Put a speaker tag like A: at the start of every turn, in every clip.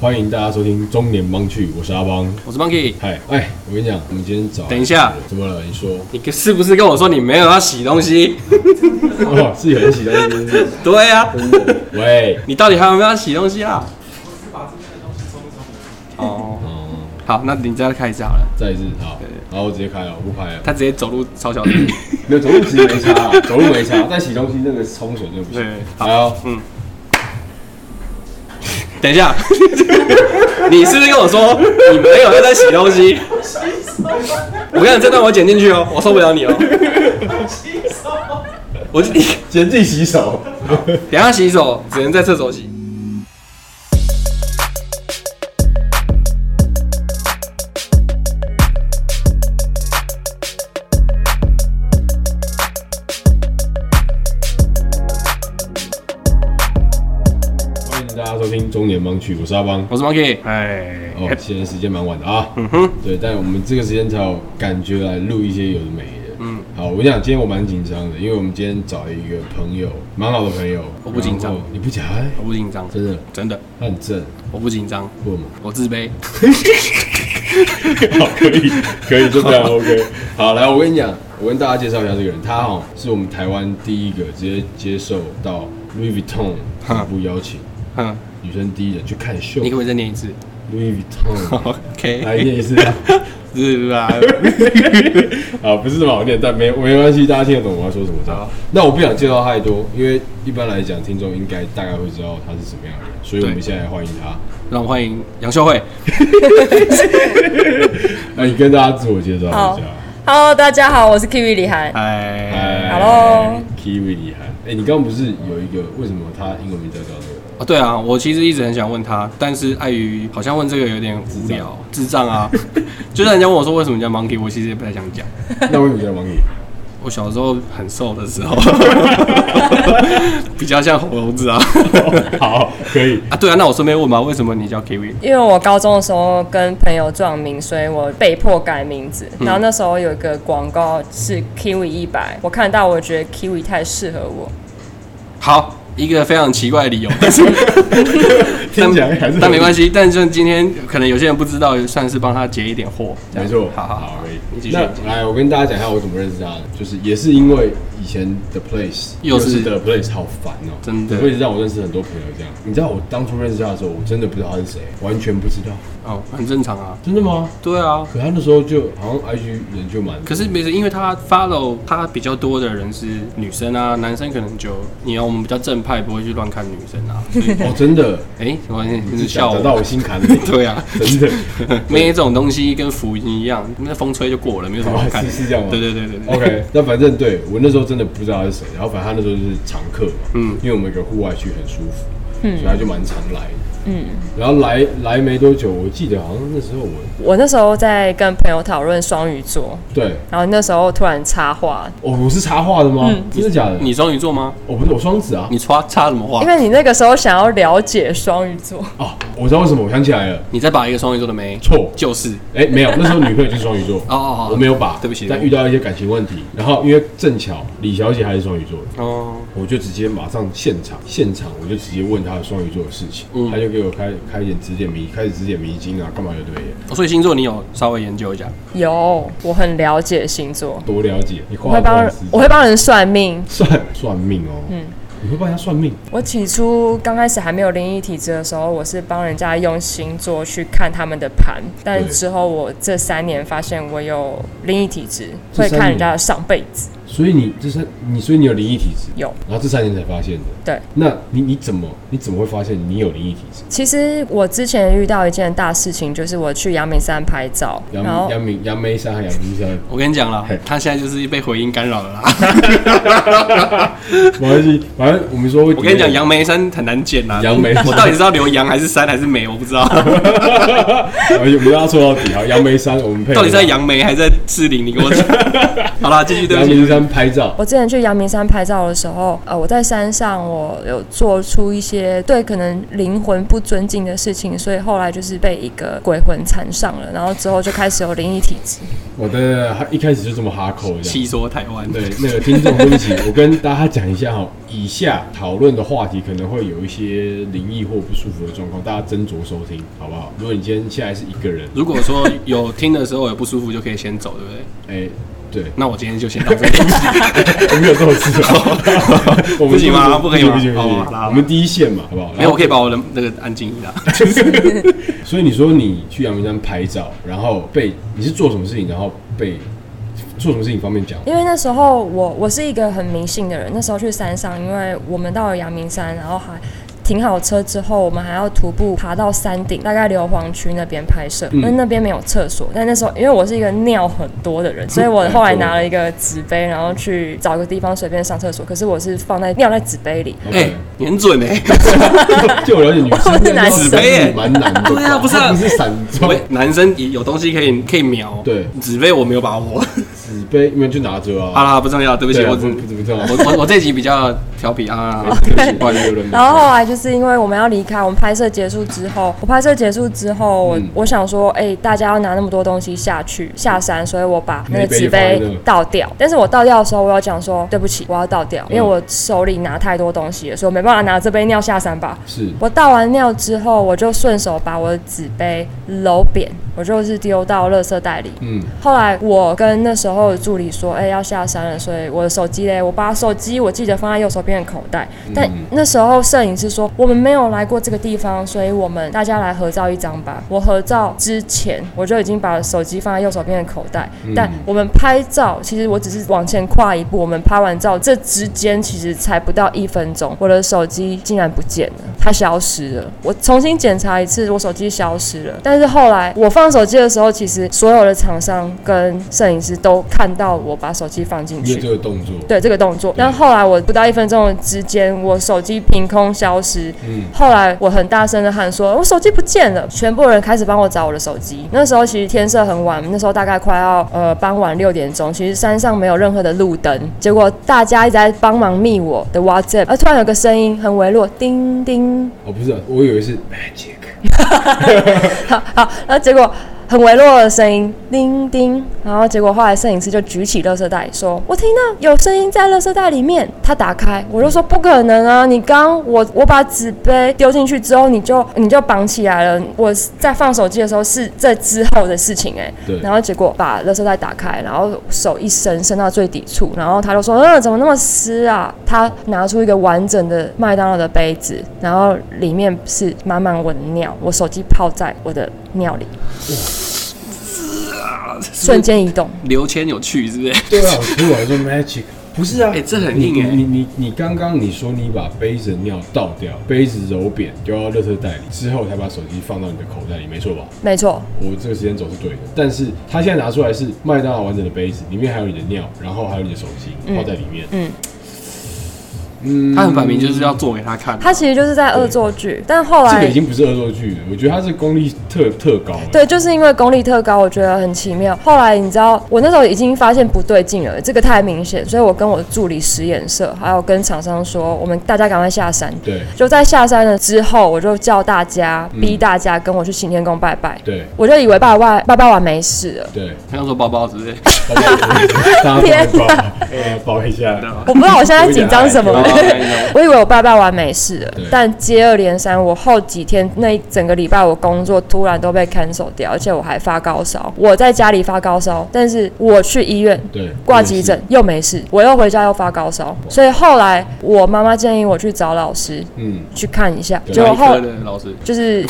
A: 欢迎大家收听中年帮趣，我是阿邦。
B: 我是 Monkey。
A: 嗨，哎，我跟你讲，我们今天早。
B: 等一下，
A: 怎么了？你说，
B: 你是不是跟我说你没有要洗东西？
A: 哦，是有人洗东西，是不是？
B: 对呀。
A: 喂，
B: 你到底还有没有要洗东西啊？哦，
A: 哦，
B: 好，那你再开一次好了。
A: 再一次，好，然后我直接开了，我不拍了。
B: 他直接走路超小心。
A: 没有走路其实没差啊，走路没差，但洗东西那个冲水就不行。
B: 对，好，
A: 好，
B: 等一下，你是不是跟我说你没有要在洗东西？我跟你讲，这段我剪进去哦，我受不了你哦。我你
A: 先自己洗手。
B: 等一下洗手只能在厕所洗。
A: 我是阿邦。
B: 我是 Monkey，哎，
A: 哦，现在时间蛮晚的啊。
B: 嗯哼，
A: 对，但我们这个时间才有感觉来录一些有的没的。嗯，好，我跟你讲，今天我蛮紧张的，因为我们今天找一个朋友，蛮好的朋友。
B: 我不紧张
A: 你不假？哎
B: 我不紧张，
A: 真的，
B: 真的，
A: 他很正，
B: 我不紧张，
A: 不吗？
B: 我自卑。
A: 好，可以，可以，就这样，OK。好，来，我跟你讲，我跟大家介绍一下这个人，他哦是我们台湾第一个直接接受到 Louis Vuitton
B: 哈
A: 服务邀请，
B: 哼，
A: 女生第一人去看秀
B: 你可不可以再念一次
A: ，Louis
B: Vuitton，？OK，
A: 来念一次。
B: 是吧？
A: 啊，不是这么好念，但没没关系，大家听得懂我要说什么。那我不想介绍太多，因为一般来讲，听众应该大概会知道他是什么样的人，所以我们现在欢迎他。
B: 让我们欢迎杨秀慧。
A: 那你跟大家自我介绍一下。
C: Hello，大家好，我是 Kiwi 李涵。
B: 哎
C: ，Hello
A: Kiwi 李涵。哎，你刚刚不是有一个为什么他英文名叫叫这个？
B: 哦，对啊，我其实一直很想问他，但是碍于好像问这个有点无聊，智障啊。就算人家问我说为什么叫 Monkey，我其实也不太想讲。
A: 那为什么叫 Monkey？
B: 我小时候很瘦的时候，比较像猴子啊。
A: 好，可以。
B: 啊，对啊，那我顺便问嘛，为什么你叫 Kiwi？
C: 因为我高中的时候跟朋友撞名，所以我被迫改名字。然后那时候有一个广告是 Kiwi 一百，我看到我觉得 Kiwi 太适合我。
B: 好，一个非常奇怪的理由，但是
A: 听起来还是
B: 但没关系。但是今天可能有些人不知道，算是帮他结一点货。
A: 没错，
B: 好好好。
A: 那来，我跟大家讲一下我怎么认识他的，就是也是因为以前的 Place
B: 又是
A: The Place 好烦哦、
B: 真的
A: 会让我认识很多朋友这样。你知道我当初认识他的时候，我真的不知道他是谁，完全不知道。
B: 哦，很正常啊。
A: 真的吗？
B: 对啊，
A: 可他那时候就好像 IG 人就蛮，
B: 可是没事，因为他 follow 他比较多的人是女生啊，男生可能就你要我们比较正派，不会去乱看女生啊。
A: 哦，真的，
B: 哎、我发现你
A: 你
B: 是笑
A: 到我心坎里，
B: 对啊，
A: 真的。
B: 没这种东西跟福音一样，那风吹就过了，没有什么好看。
A: 哦是是这样吗
B: 对对对对对。
A: OK，那反正对我那时候真的不知道他是谁，然后反正他那时候就是常客嘛，
B: 嗯
A: 因为我们有个户外区很舒服，嗯所以他就蛮常来的。
C: 嗯，
A: 然后来来没多久，我记得好像那时候我
C: 我那时候在跟朋友讨论双鱼座，
A: 对。
C: 然后那时候突然插话，
A: 哦，我是插话的吗？
C: 嗯。
A: 真的假的？
B: 你双鱼座吗？
A: 我不是我双子啊。
B: 你插插什么话？
C: 因？为你那个时候想要了解双鱼座，
A: 哦，我知道为什么，我想起来了，
B: 你在把一个双鱼座的没，
A: 错，
B: 就是。
A: 哎，没有，那时候女朋友就是双鱼座。
B: 哦哦哦。
A: 我没有把，
B: 对不起
A: 但遇到一些感情问题，然后因为正巧李小姐还是双鱼座的，
B: 哦，
A: 我就直接马上现场，现场我就直接问她的双鱼座的事情，
B: 嗯。
A: 她就给我开开一点指点迷，开始指点迷津啊，干嘛就对了，
B: 所以星座你有稍微研究一下？
C: 有我很了解星座，
A: 多了解，你
C: 会帮我会帮人算命。
A: 算算命哦，嗯，你会帮人家算命，
C: 我起初刚开始还没有灵异体质的时候，我是帮人家用星座去看他们的盘，但之后我这三年发现我有灵异体质，会看人家的上辈子。
A: 所以你这是你，所以你有灵异体质，
C: 有，
A: 然后这三年才发现的，
C: 对。
A: 那你你怎么你怎么会发现你有灵异体质？
C: 其实我之前遇到一件大事情，就是我去阳明山拍照，然后
A: 杨杨明阳梅山和杨明山，
B: 我跟你讲了
A: 嘿，
B: 他现在就是被回音干扰了啦。
A: 没关系，反正我们说会。
B: 我跟你讲，阳梅山很难剪呐。
A: 杨梅山
B: 我到底是要留杨还是山还是梅？我不知道。
A: 我们不要说到底啊，杨梅山我们配
B: 到底是在杨梅还是在士林？你给我讲。好了，继续，对不起。
A: 拍照，
C: 我之前去阳明山拍照的时候，呃，我在山上我有做出一些对可能灵魂不尊敬的事情，所以后来就是被一个鬼魂缠上了，然后之后就开始有灵异体质。
A: 我的一开始就这么哈口这
B: 细
A: 样。
B: 说台湾，
A: 对，那个听众，对不起，我跟大家讲一下哈，以下讨论的话题可能会有一些灵异或不舒服的状况，大家斟酌收听，好不好？如果你今天现在是一个人，
B: 如果说有听的时候有不舒服，就可以先走，对不对？
A: 哎、对，
B: 那我今天就先到这里。
A: 我 没有这么自豪，我们
B: 不行吗不可以吗
A: 不行不行不行
B: 哦好
A: 我们第一线嘛，好不好？
B: 没有，我可以把我的那个安静一下。
A: 所以你说你去阳明山拍照，然后被你是做什么事情，然后被做什么事情方便讲？
C: 因为那时候我我是一个很迷信的人，那时候去山上，因为我们到了阳明山，然后还停好车之后，我们还要徒步爬到山顶，大概硫磺区那边拍摄，因为那边没有厕所。但那时候因为我是一个尿很多的人，所以我后来拿了一个纸杯，然后去找个地方随便上厕所。可是我是放在尿在纸杯里，
B: 哎你很准哎。
A: 就我了解，女生
C: 我是男
B: 生耶
A: 蛮难的，
B: 对啊不是啊
A: 它不是散装，
B: 男生有东西可以可以瞄，
A: 对
B: 纸杯我没有把握。
A: 纸杯，因为就拿着啊。
B: 好啦，不重要，对不起，我
A: 不不不不重要。
B: 我我我这集比较调皮啊。
C: 然后后来就是因为我们要离开，我们拍摄结束之后，我拍摄结束之后，我、
A: 嗯
C: 我想说，哎、大家要拿那么多东西下去下山，所以我把那个纸
A: 杯
C: 倒掉。但是我倒掉的时候，我要讲说，对不起，我要倒掉，因为我手里拿太多东西了，所以我没办法拿这杯尿下山吧。
A: 是
C: 我倒完尿之后，我就顺手把我的纸杯揉扁，我就是丢到垃圾袋里。
A: 嗯，
C: 后来我跟那时候的助理说，哎、要下山了，所以我的手机嘞，我把手机我记得放在右手边的口袋。但那时候摄影师说，我们没有来过这个地方，所以我们大家来合照一张吧。我合照之前，我就已经把手机放在右手边的口袋。但我们拍照，其实我只是往前跨一步，我们拍完照这之间其实才不到一分钟，我的手机竟然不见了，它消失了。我重新检查一次，我手机消失了。但是后来我放手机的时候，其实所有的厂商跟摄影师都看到我把手机放进
A: 因为这
C: 去。
A: 个动作，
C: 对这个动作，但后来我不到一分钟的之间，我手机凭空消失。
A: 嗯
C: 后来我很大声的喊说：“我手机不见了！”全部人开始帮我找我的手机。那时候其实天色很晚，那时候大概快要呃傍晚六点钟，其实山上没有任何的路灯。结果大家一直在帮忙密我的 WhatsApp，而突然有个声音很微弱，叮叮，
A: 哦不是，我以为是 magic，
C: 好 好，然后结果很微弱的声音，叮叮，然后结果后来摄影师就举起垃圾袋说：“我听到有声音在垃圾袋里面。”他打开，我就说：“不可能啊！你刚我我把纸杯丢进去之后，你就你就绑起来了。我在放手机的时候是这之后的事情哎、
A: 对
C: 然后结果把垃圾袋打开，然后手一伸伸到最底处，然后他就说：“嗯，怎么那么湿啊？”他拿出一个完整的麦当劳的杯子，然后里面是满满我的尿，我手机泡在我的尿里，瞬间移动。
B: 刘谦有趣是不是？
A: 对啊，所以我还说 magic。不是啊，
B: 哎这很硬哎
A: 你你你刚刚你说你把杯子的尿倒掉，杯子揉扁丢到垃圾袋里之后，才把手机放到你的口袋里，没错吧？
C: 没错，
A: 我这个时间轴是对的，但是他现在拿出来是麦当劳完整的杯子，里面还有你的尿，然后还有你的手机泡在里面。
C: 嗯，
A: 嗯，
B: 他很摆明就是要做给他看。
C: 他其实就是在恶作剧，但后来
A: 这个
C: 来
A: 已经不是恶作剧了，我觉得他是功力特特高。
C: 对，就是因为功力特高，我觉得很奇妙。后来你知道，我那时候已经发现不对劲了，这个太明显，所以我跟我助理使眼色，还有跟厂商说，我们大家赶快下山。
A: 对
C: 就在下山了之后，我就叫大家，逼大家跟我去行天宫拜拜。
A: 对
C: 我就以为拜拜拜拜完没事了，
A: 对，
B: 他要说包包是不是？
A: 大家大家抱一下。
C: 我不知道我现在紧张什么 我以为我爸爸完没事了，但接二连三，我后几天那一整个礼拜我工作突然都被 cancel 掉，而且我还发高烧。我在家里发高烧，但是我去医院
A: 对，
C: 挂急诊又没事，我又回家又发高烧，所以后来我妈妈建议我去找老师
A: 嗯，
C: 去看一下，
A: 对
C: 结果后？就是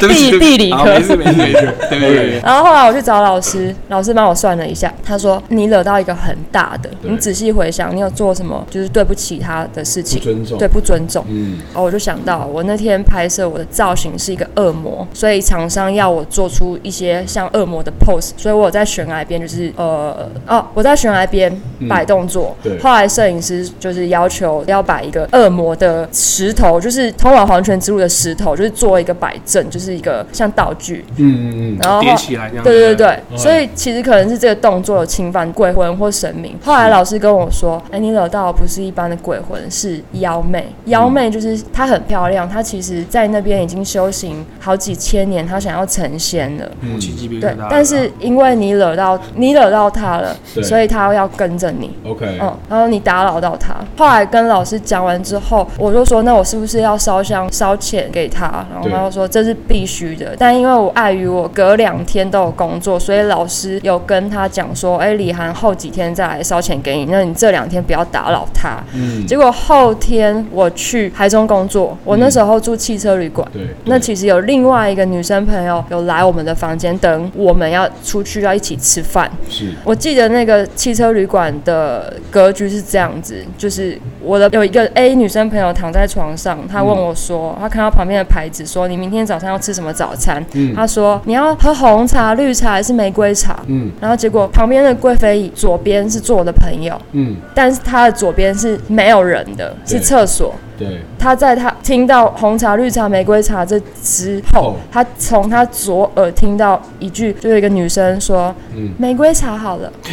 C: 就是，地地理科。
B: 没事没事没事，对对对。
C: 然后后来我去找老师，老师帮我算了一下，他说你惹到一个很大的，你仔细回想，讲，你有做什么就是对不起他的事情，
A: 尊重
C: 对，不尊重。
A: 嗯，
C: 然后我就想到，我那天拍摄我的造型是一个恶魔，所以厂商要我做出一些像恶魔的 pose，所以我有在悬崖边就是呃哦，我在悬崖边摆动作。
A: 嗯对
C: 后来摄影师就是要求要摆一个恶魔的石头，就是通往黄泉之路的石头，就是做一个摆正，就是一个像道具。
A: 嗯嗯嗯
C: 然后
B: 叠起来这样。
C: 对对对
A: 嗯
C: 对，所以其实可能是这个动作有侵犯鬼魂或神明。后来老师跟我说，哎，你惹到不是一般的鬼魂，是妖妹。妖妹就是她很漂亮，她其实在那边已经修行好几千年，她想要成仙了。
A: 嗯
C: 对，但是因为你惹到你惹到她了，所以她要跟着你。
A: ，OK，
C: 嗯，然后你打扰到她。后来跟老师讲完之后，我就说，那我是不是要烧香烧钱给她？然后
A: 对
C: 他就说这是必须的。但因为我碍于我隔两天都有工作，所以老师有跟他讲说，哎，李涵后几天再来烧钱给你，那你这两天不要打扰他。
A: 嗯，
C: 结果后天我去台中工作，我那时候住汽车旅馆。
A: 对，
C: 那其实有另外一个女生朋友有来我们的房间等我们要出去要一起吃饭，
A: 是。
C: 我记得那个汽车旅馆的格局是这样子，就是我的有一个 A 女生朋友躺在床上，她问我说，她看到旁边的牌子说，你明天早上要吃什么早餐？
A: 嗯。
C: 她说你要喝红茶、绿茶还是玫瑰茶？
A: 嗯。
C: 然后结果旁边的贵妃椅左边是坐我的朋友，
A: 嗯，
C: 但是它的左边是没有人的，是厕所。
A: 对，
C: 他在他听到红茶、绿茶、玫瑰茶这之后
A: 哦，
C: 她从他左耳听到一句，就是一个女生说
A: 嗯：“
C: 玫瑰茶好了。”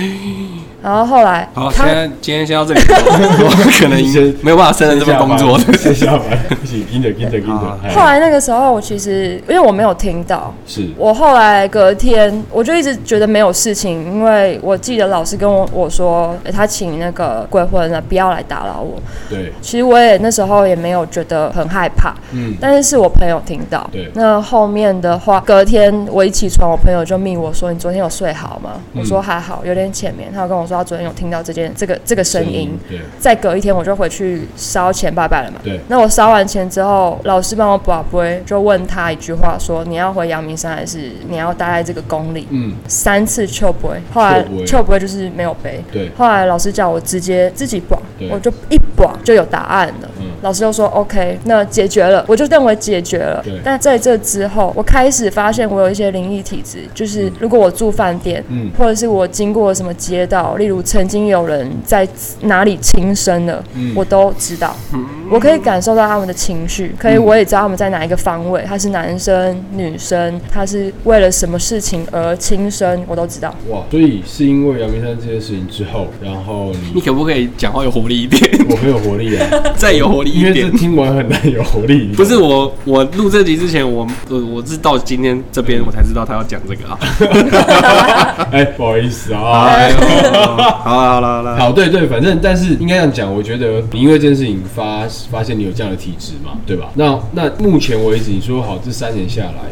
C: 然后后来
B: 好，现
C: 她
B: 在今天先到这里，我可能
A: 先
B: 没有办法胜任这份工作。
A: 先下班，不行，跟着跟着跟着，
C: 后来那个时候，我其实因为我没有听到，
A: 是。
C: 我后来隔天我就一直觉得没有事情，因为我记得老师跟我我说，诶他请那个鬼魂了，不要来打扰我。
A: 对，
C: 其实我也那时候也没有觉得很害怕，
A: 嗯，
C: 但是是我朋友听到。
A: 对
C: 那后面的话，隔天我一起床，我朋友就密我说：“你昨天有睡好吗？”
A: 嗯
C: 我说还好，有点浅眠。他有跟我说他昨天有听到这件这个这个声音。
A: 对
C: 再隔一天，我就回去烧钱拜拜了嘛。
A: 对，
C: 那我烧完钱之后，老师帮我把杯，就问他一句话说：“你要回阳明山还是你要待在这个宫里？”
A: 嗯，
C: 三次秋杯，后来
A: 秋杯
C: 秋杯就是没有杯。
A: 对，
C: 后来老师叫我直接自己绑，我就一绑就有答案了。
A: 嗯
C: 老师就说 OK，那解决了，我就认为解决了。
A: 对。
C: 但在这之后，我开始发现我有一些灵异体质，就是如果我住饭店，
A: 嗯。
C: 或者是我经过什么街道，例如曾经有人在哪里轻生了，
A: 嗯。
C: 我都知道，我可以感受到他们的情绪，可以我也知道他们在哪一个方位，他是男生女生，他是为了什么事情而轻生，我都知道。
A: 哇，所以是因为阳明山这件事情之后，然后
B: 你
A: 你
B: 可不可以讲话有活力一点？
A: 我很有活力啊，
B: 再有活力
A: 因为这
B: 一点。
A: 听完很难有活力。
B: 不是我，我录这集之前，我我我是到今天这边我才知道他要讲这个啊。
A: 哎，不好意思啊。
B: 哎，好了好了好了，
A: 好，对对，反正但是应该这样讲，我觉得你因为这件事情发发现你有这样的体质嘛，对吧？那那目前为止，你说好这三年下来，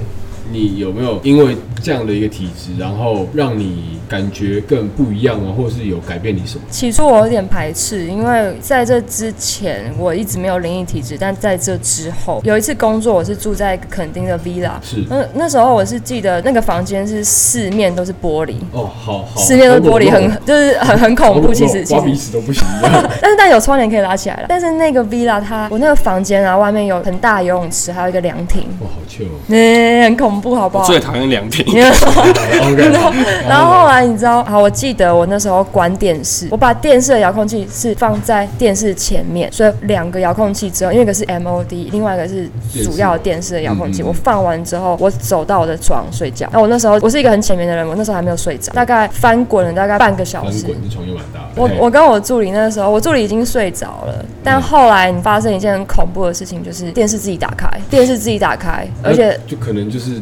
A: 你有没有因为这样的一个体质，然后让你感觉更不一样啊，或是有改变你什么？
C: 起初我有点排斥，因为在这之前我一直没有灵异体质，但在这之后有一次工作，我是住在垦丁的 villa，
A: 是
C: 那那时候我是记得那个房间是四面都是玻璃，
A: 哦，好好，
C: 四面都是玻璃，很就是很很恐怖，其实其
A: 刮鼻
C: 实。
A: 屎都不行。
C: 但是但有窗帘可以拉起来了。但是那个 villa 它，我那个房间啊，外面有很大游泳池，还有一个凉亭，
A: 哇，好旧哦。
C: 嗯，很恐怖，好不好？
B: 我最讨厌凉亭。
A: OK，
C: 然后后来你知道，好，我记得我那时候关电视，我把电视的遥控器是放在电视前面，所以两个遥控器之后，因为一个是 MOD，另外一个是主要电视的遥控器。
A: 嗯嗯嗯
C: 我放完之后，我走到我的床睡觉。那我那时候我是一个很浅眠的人，我那时候还没有睡着，大概翻滚了大概半个小时。
A: 翻滚，这床又蛮大。
C: 我我跟我助理那时候，我助理已经睡着了，但后来你发生一件很恐怖的事情，就是电视自己打开，电视自己打开，而且
A: 就可能就是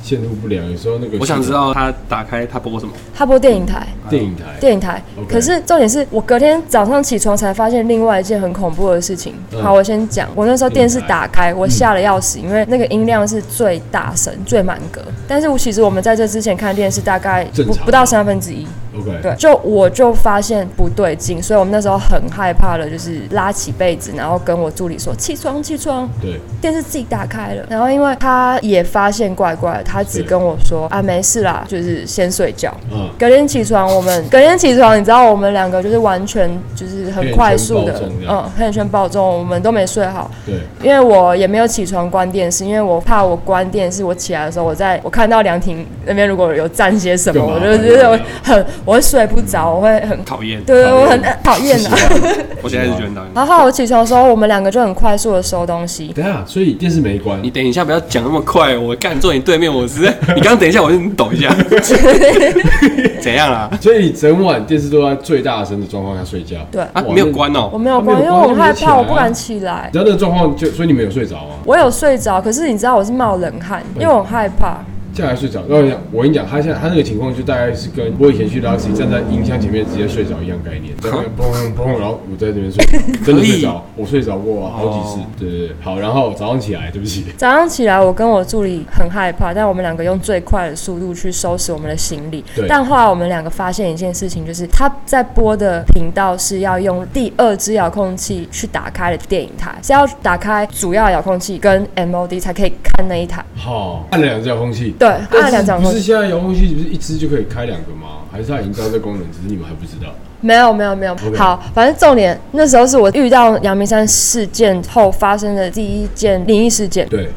A: 线路不良，有时候那个
B: 我想知道他打开他播什么。
C: 他播电影台，
A: 电影台
C: 电影台。
A: OK
C: 可是重点是我隔天早上起床才发现另外一件很恐怖的事情。
A: 嗯
C: 好，我先讲，我那时候电视打开，我吓得要死，
A: 嗯
C: 因为那个音量是最大声、最满格。但是我其实我们在这之前看电视大概
A: 正常
C: 不不到三分之一。
A: OK，
C: 对，就我就发现不对劲，所以我们那时候很害怕的，就是拉起被子，然后跟我助理说起床起床，
A: 对，
C: 电视自己打开了。然后因为他也发现怪怪，他只跟我说啊没事啦，就是先睡觉。
A: 嗯，
C: 隔天起床，我们隔天起床，你知道我们两个就是完全就是很快速的嗯，黑眼圈爆中，我们都没睡好。
A: 对，
C: 因为我也没有起床关电视，因为我怕我关电视，我起来的时候，我在我看到凉亭那边如果有站些什么，我就觉得我很我会睡不着，我会很
B: 讨厌。
C: 对对，我很
A: 讨厌
C: 的。
B: 我现在是觉得很讨厌。
C: 然后我起床的时候，我们两个就很快速的收东西。
A: 等一下，所以电视没关
B: 你，等一下，不要讲那么快，我干坐你对面，我实在，你刚刚等一下，我就抖一下，怎样啦？
A: 所以你整晚电视都在最大声的状况下睡觉。
C: 对，
B: 啊，
A: 哇
B: 没有关哦、
C: 我没有关，因为我害怕，我不敢起来
A: 你。知道那个状况就，所以你没有睡着啊？
C: 我有睡着，可是你知道我是冒冷汗，因为我很害怕。
A: 这样还睡着？我跟你讲，我跟你讲，他现在他那个情况就大概是跟我以前去拉斯站在音箱前面直接睡着一样概念，在那边砰砰，然后我在这边睡着，真的睡着，我睡着过啊好几次
B: 哦。
A: 对对对，好，然后早上起来，对不起，
C: 早上起来，我跟我助理很害怕，但我们两个用最快的速度去收拾我们的行李
A: 对。
C: 但后来我们两个发现一件事情，就是他在播的频道是要用第二只遥控器去打开的电影台，是要打开主要遥控器跟 MOD 才可以看那一台。
A: 好，按了两只遥控器。
C: 对，按了两张遥控器。
A: 不是现在遥控器不是一只就可以开两个吗？还是他已经知道这功能，只是你们还不知道？
C: 没有没有没有好，反正重点那时候是我遇到阳明山事件后发生的第一件灵异事件。
A: 对，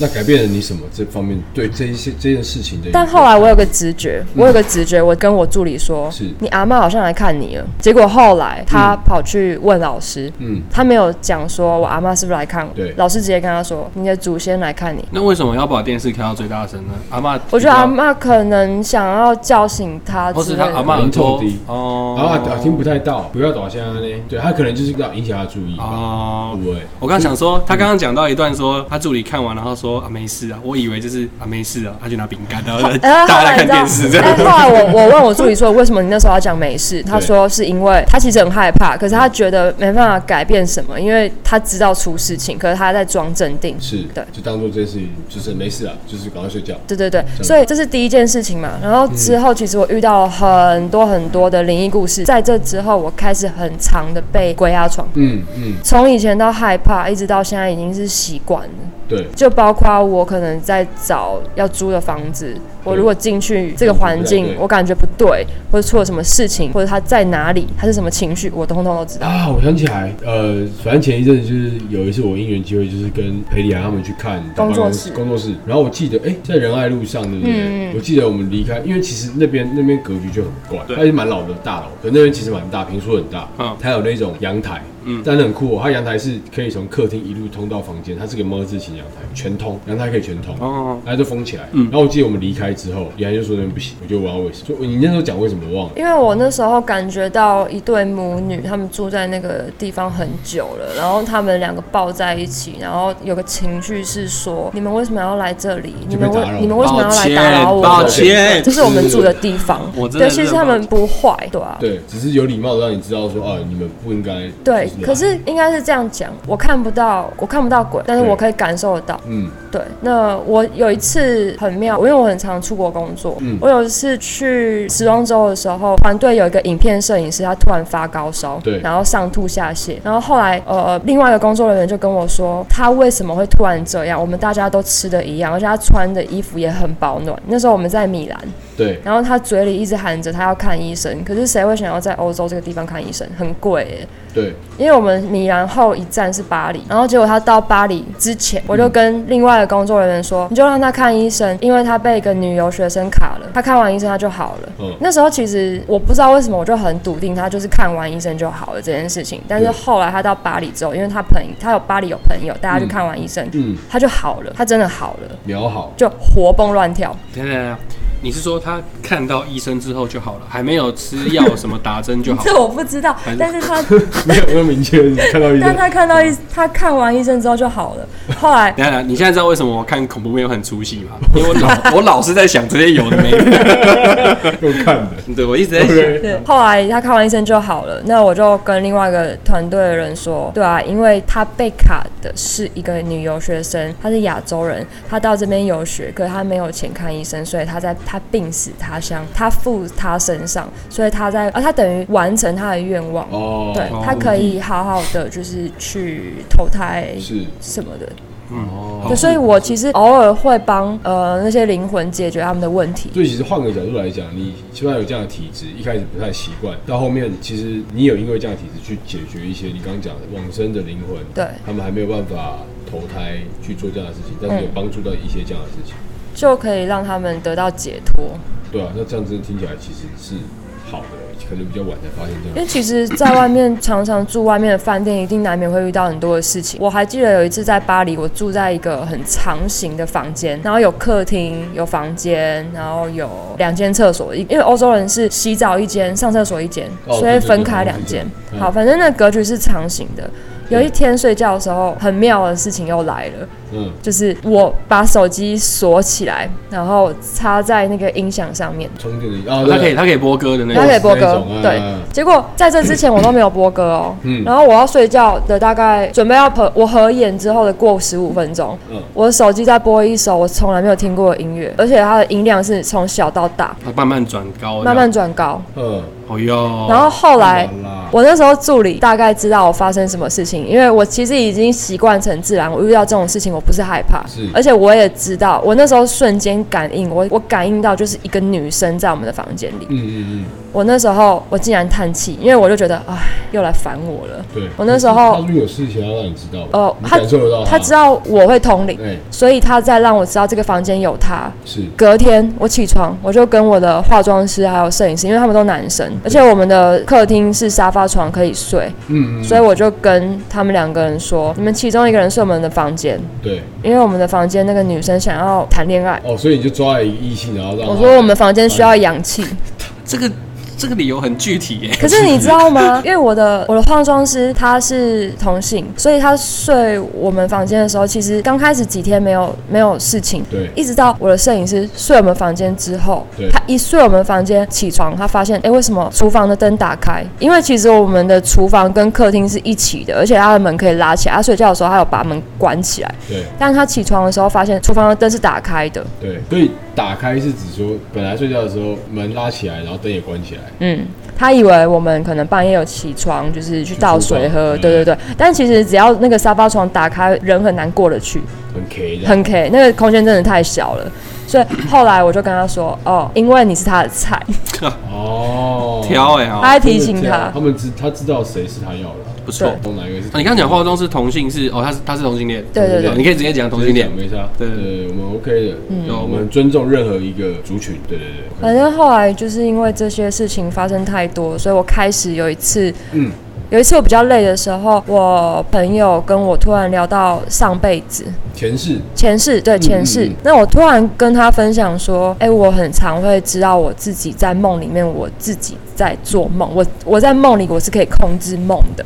A: 那改变了你什么这方面对这一些这件事情的？
C: 但后来我有个直觉，我有个直觉，我跟我助理说
A: 是，
C: 你阿妈好像来看你了。结果后来他跑去问老师，
A: 嗯，
C: 他没有讲说我阿妈是不是来看我，
A: 对
C: 老师直接跟他说，你的祖先来看你。
B: 那为什么要把电视开到最大声呢？阿妈，
C: 我觉得阿妈可能想要叫醒他
B: 或。是他阿妈耳
A: 鸣
B: 朵
A: 痛低
B: 哦
A: 啊啊听不太到，不要倒下呢。对他可能就是要引起他的注意吧，
B: 哦
A: 会。不会？
B: 我刚想说，他刚刚讲到一段说，他助理看完然后说啊没事啊，我以为就是啊没事啊，他去拿饼干，然后
C: 哎
B: 大家来看
C: 后来你知道
B: 电视这样。
C: 哎后来我我问我助理说，为什么你那时候要讲没事？他说是因为他其实很害怕，可是他觉得没办法改变什么，因为他知道出事情，可是他在装镇定。
A: 是，
C: 对
A: 就当做这件事情就是没事啊，就是赶快睡觉。
C: 对对对，所以这是第一件事情嘛。然后之后，其实我遇到了很多很多的灵异故事。在这之后，我开始很长的被鬼压床，
A: 嗯嗯，
C: 从以前到害怕，一直到现在已经是习惯了。
A: 对，
C: 就包括我可能在找要租的房子，我如果进去这个环境，我感觉不对，或者出了什么事情，或者他在哪里，他是什么情绪，我通通都知道。
A: 啊，我想起来，呃，反正前一阵子就是有一次我因缘机会，就是跟裴丽安他们去看
C: 工作室
A: 工作室，然后我记得，哎、在仁爱路上，对不对？
C: 嗯
A: 我记得我们离开，因为其实那边那边格局就很怪，
B: 对
A: 它是蛮老的大楼，可那边其实蛮大，平数很大，
B: 嗯
A: 它有那种阳台，
B: 嗯
A: 但是很酷哦，它阳台是可以从客厅一路通到房间，它是个么字形阳台，全通，阳台可以全通。
B: 哦，
A: 然后就封起来，
B: 嗯
A: 然后我记得我们离开之后，李安就说那边不行，我就我要为什么，就你那时候讲为什么我忘了，
C: 因为我那时候感觉到一对母女，他们住在那个地方很久了，然后他们两个抱在一起，然后有个情绪是说：你们为什么要来这里？你们为你们为什么要来打扰我？
B: 抱歉
C: 这是我们住的地方。
B: 我真的
C: 对，其实他们不坏，对啊。
A: 对，只是有礼貌的让你知道说，啊，你们不应该
C: 对可是应该是这样讲，我看不到，我看不到鬼，但是我可以感受得到。
A: 嗯，
C: 对，那我有一次很妙，因为我很常出国工作，
A: 嗯
C: 我有一次去时装周的时候，团队有一个影片摄影师，他突然发高烧，
A: 对
C: 然后上吐下泻，然后后来呃，另外一个工作人员就跟我说，他为什么会突然这样？我们大家都吃的一样，而且他穿的衣服也很保暖。那时候我们在米兰，
A: 对，
C: 然后他嘴里一直喊着他要看医生，可是谁会想要在欧洲这个地方看医生？很贵耶。
A: 对，
C: 因为我们米兰后一站是巴黎，然后结果他到巴黎之前，我就跟另外的工作人员说，你就让他看医生，因为他被一个女留学生卡了，他看完医生他就好了。
A: 嗯，
C: 那时候其实我不知道为什么，我就很笃定他就是看完医生就好了这件事情。但是后来他到巴黎之后，因为他朋他有巴黎有朋友，大家去看完医生，
A: 嗯，
C: 他就好了，他真的好了，
A: 聊好，
C: 就活蹦乱跳。
B: 你是说他看到医生之后就好了，还没有吃药什么打针就好
C: 这我不知道但是他
A: 没有那么明确，你看到医
C: 但
A: 生，
C: 他看到医他看完医生之后就好了。后来
B: 等等，你现在知道为什么我看恐怖片会很出戏吗？因为我老 我老是在想这些有的没的，
A: 用看的
B: 对我一直在想。
C: 对，后来他看完医生就好了。那我就跟另外一个团队的人说，对啊，因为他被卡的是一个女游学生，她是亚洲人，她到这边游学，可是她没有钱看医生，所以她在她病死他乡，他附他身上，所以他在啊，他等于完成他的愿望。
A: 哦，
C: 对他可以好好的就是去投胎
A: 是，
C: 什么的，
A: 哦，
C: 对，所以我其实偶尔会帮呃那些灵魂解决他们的问题。
A: 所以其实换个角度来讲，你虽然有这样的体质，一开始不太习惯，到后面其实你有因为这样的体质去解决一些你刚刚讲的往生的灵魂，
C: 对。
A: 他们还没有办法投胎去做这样的事情，但是有帮助到一些这样的事情，
C: 就可以让他们得到解脱。
A: 对啊，那这样子听起来其实是好的，可能比较晚才发现这样。
C: 因为其实，在外面常常住外面的饭店，一定难免会遇到很多的事情。我还记得有一次在巴黎，我住在一个很长型的房间，然后有客厅、有房间，然后有两间厕所。因为欧洲人是洗澡一间，上厕所一间，
A: 哦
C: 所以分开两间好，反正那格局是长形的。有一天睡觉的时候，很妙的事情又来了。
A: 嗯，
C: 就是我把手机锁起来，然后插在那个音响上面，
A: 充电的哦，
B: 它可以它可以播歌的那
C: 它可以播歌
A: 种。
C: 对
A: 嗯，
C: 结果在这之前我都没有播歌哦。
A: 嗯。
C: 然后我要睡觉的大概准备要合我合眼之后的过十五分钟，
A: 嗯。
C: 我的手机在播一首我从来没有听过的音乐，而且它的音量是从小到大。
B: 它慢慢转高，
C: 慢慢转高。
A: 嗯，
B: 哦哟，
C: 然后后来我那时候助理大概知道我发生什么事情，因为我其实已经习惯成自然，我遇到这种事情我不是害怕，而且我也知道，我那时候瞬间感应，我我感应到就是一个女生在我们的房间里，
A: 嗯嗯嗯，
C: 我那时候我竟然叹气，因为我就觉得哎，又来烦我了。
A: 对，
C: 我那时候
A: 他是不是有事情要让你知道吧？
C: 哦，
A: 你
C: 他
A: 感受得到
C: 他知，道我会通灵，
A: 哎，
C: 所以他在让我知道这个房间有他。
A: 是，
C: 隔天我起床，我就跟我的化妆师还有摄影师，因为他们都男生，而且我们的客厅是沙发床可以睡，
A: 嗯嗯，
C: 所以我就跟他们两个人说，你们其中一个人睡我们的房间，
A: 对，
C: 因为我们的房间那个女生想要谈恋爱。
A: 哦，所以你就抓了一个异性，然后让他
C: 我说我们房间需要氧气，
B: 这个这个理由很具体耶。
C: 可是你知道吗？因为我的我的化妆师他是同性，所以他睡我们房间的时候，其实刚开始几天没有没有事情，
A: 对
C: 一直到我的摄影师睡我们房间之后
A: 对，
C: 他一睡我们房间起床，他发现哎、诶为什么厨房的灯打开？因为其实我们的厨房跟客厅是一起的，而且他的门可以拉起来。他睡觉的时候，他有把门关起来，
A: 对
C: 但他起床的时候发现厨房的灯是打开的。
A: 对，所以打开是指说，本来睡觉的时候门拉起来，然后灯也关起来，
C: 嗯，他以为我们可能半夜有起床，就是去倒水喝，对。对对。但其实只要那个沙发床打开，人很难过得去，
A: 很 K 的，
C: 很 K，那个空间真的太小了。所以后来我就跟他说，哦，因为你是他的菜，
A: 哦，
B: 挑哎哦，
C: 他还提醒他，
A: 他们知他知道谁是他要的，
B: 不错。
A: 从哪一个是？
B: 啊你刚刚讲化妆是同性是哦，他是他是同性恋，
C: 对对对。
B: 哦你可以直接讲同性恋。
A: 没差，
B: 对。
A: 对，我们 OK 的，
C: 嗯。
A: 有我们尊重任何一个族群，对对对，
C: 反正后来就是因为这些事情发生太多，所以我开始有一次，
A: 嗯，
C: 有一次我比较累的时候，我朋友跟我突然聊到上辈子，
A: 前世，
C: 前世对前世，
A: 嗯嗯。
C: 那我突然跟他分享说，哎、我很常会知道我自己在梦里面，我自己在做梦，我我在梦里我是可以控制梦的，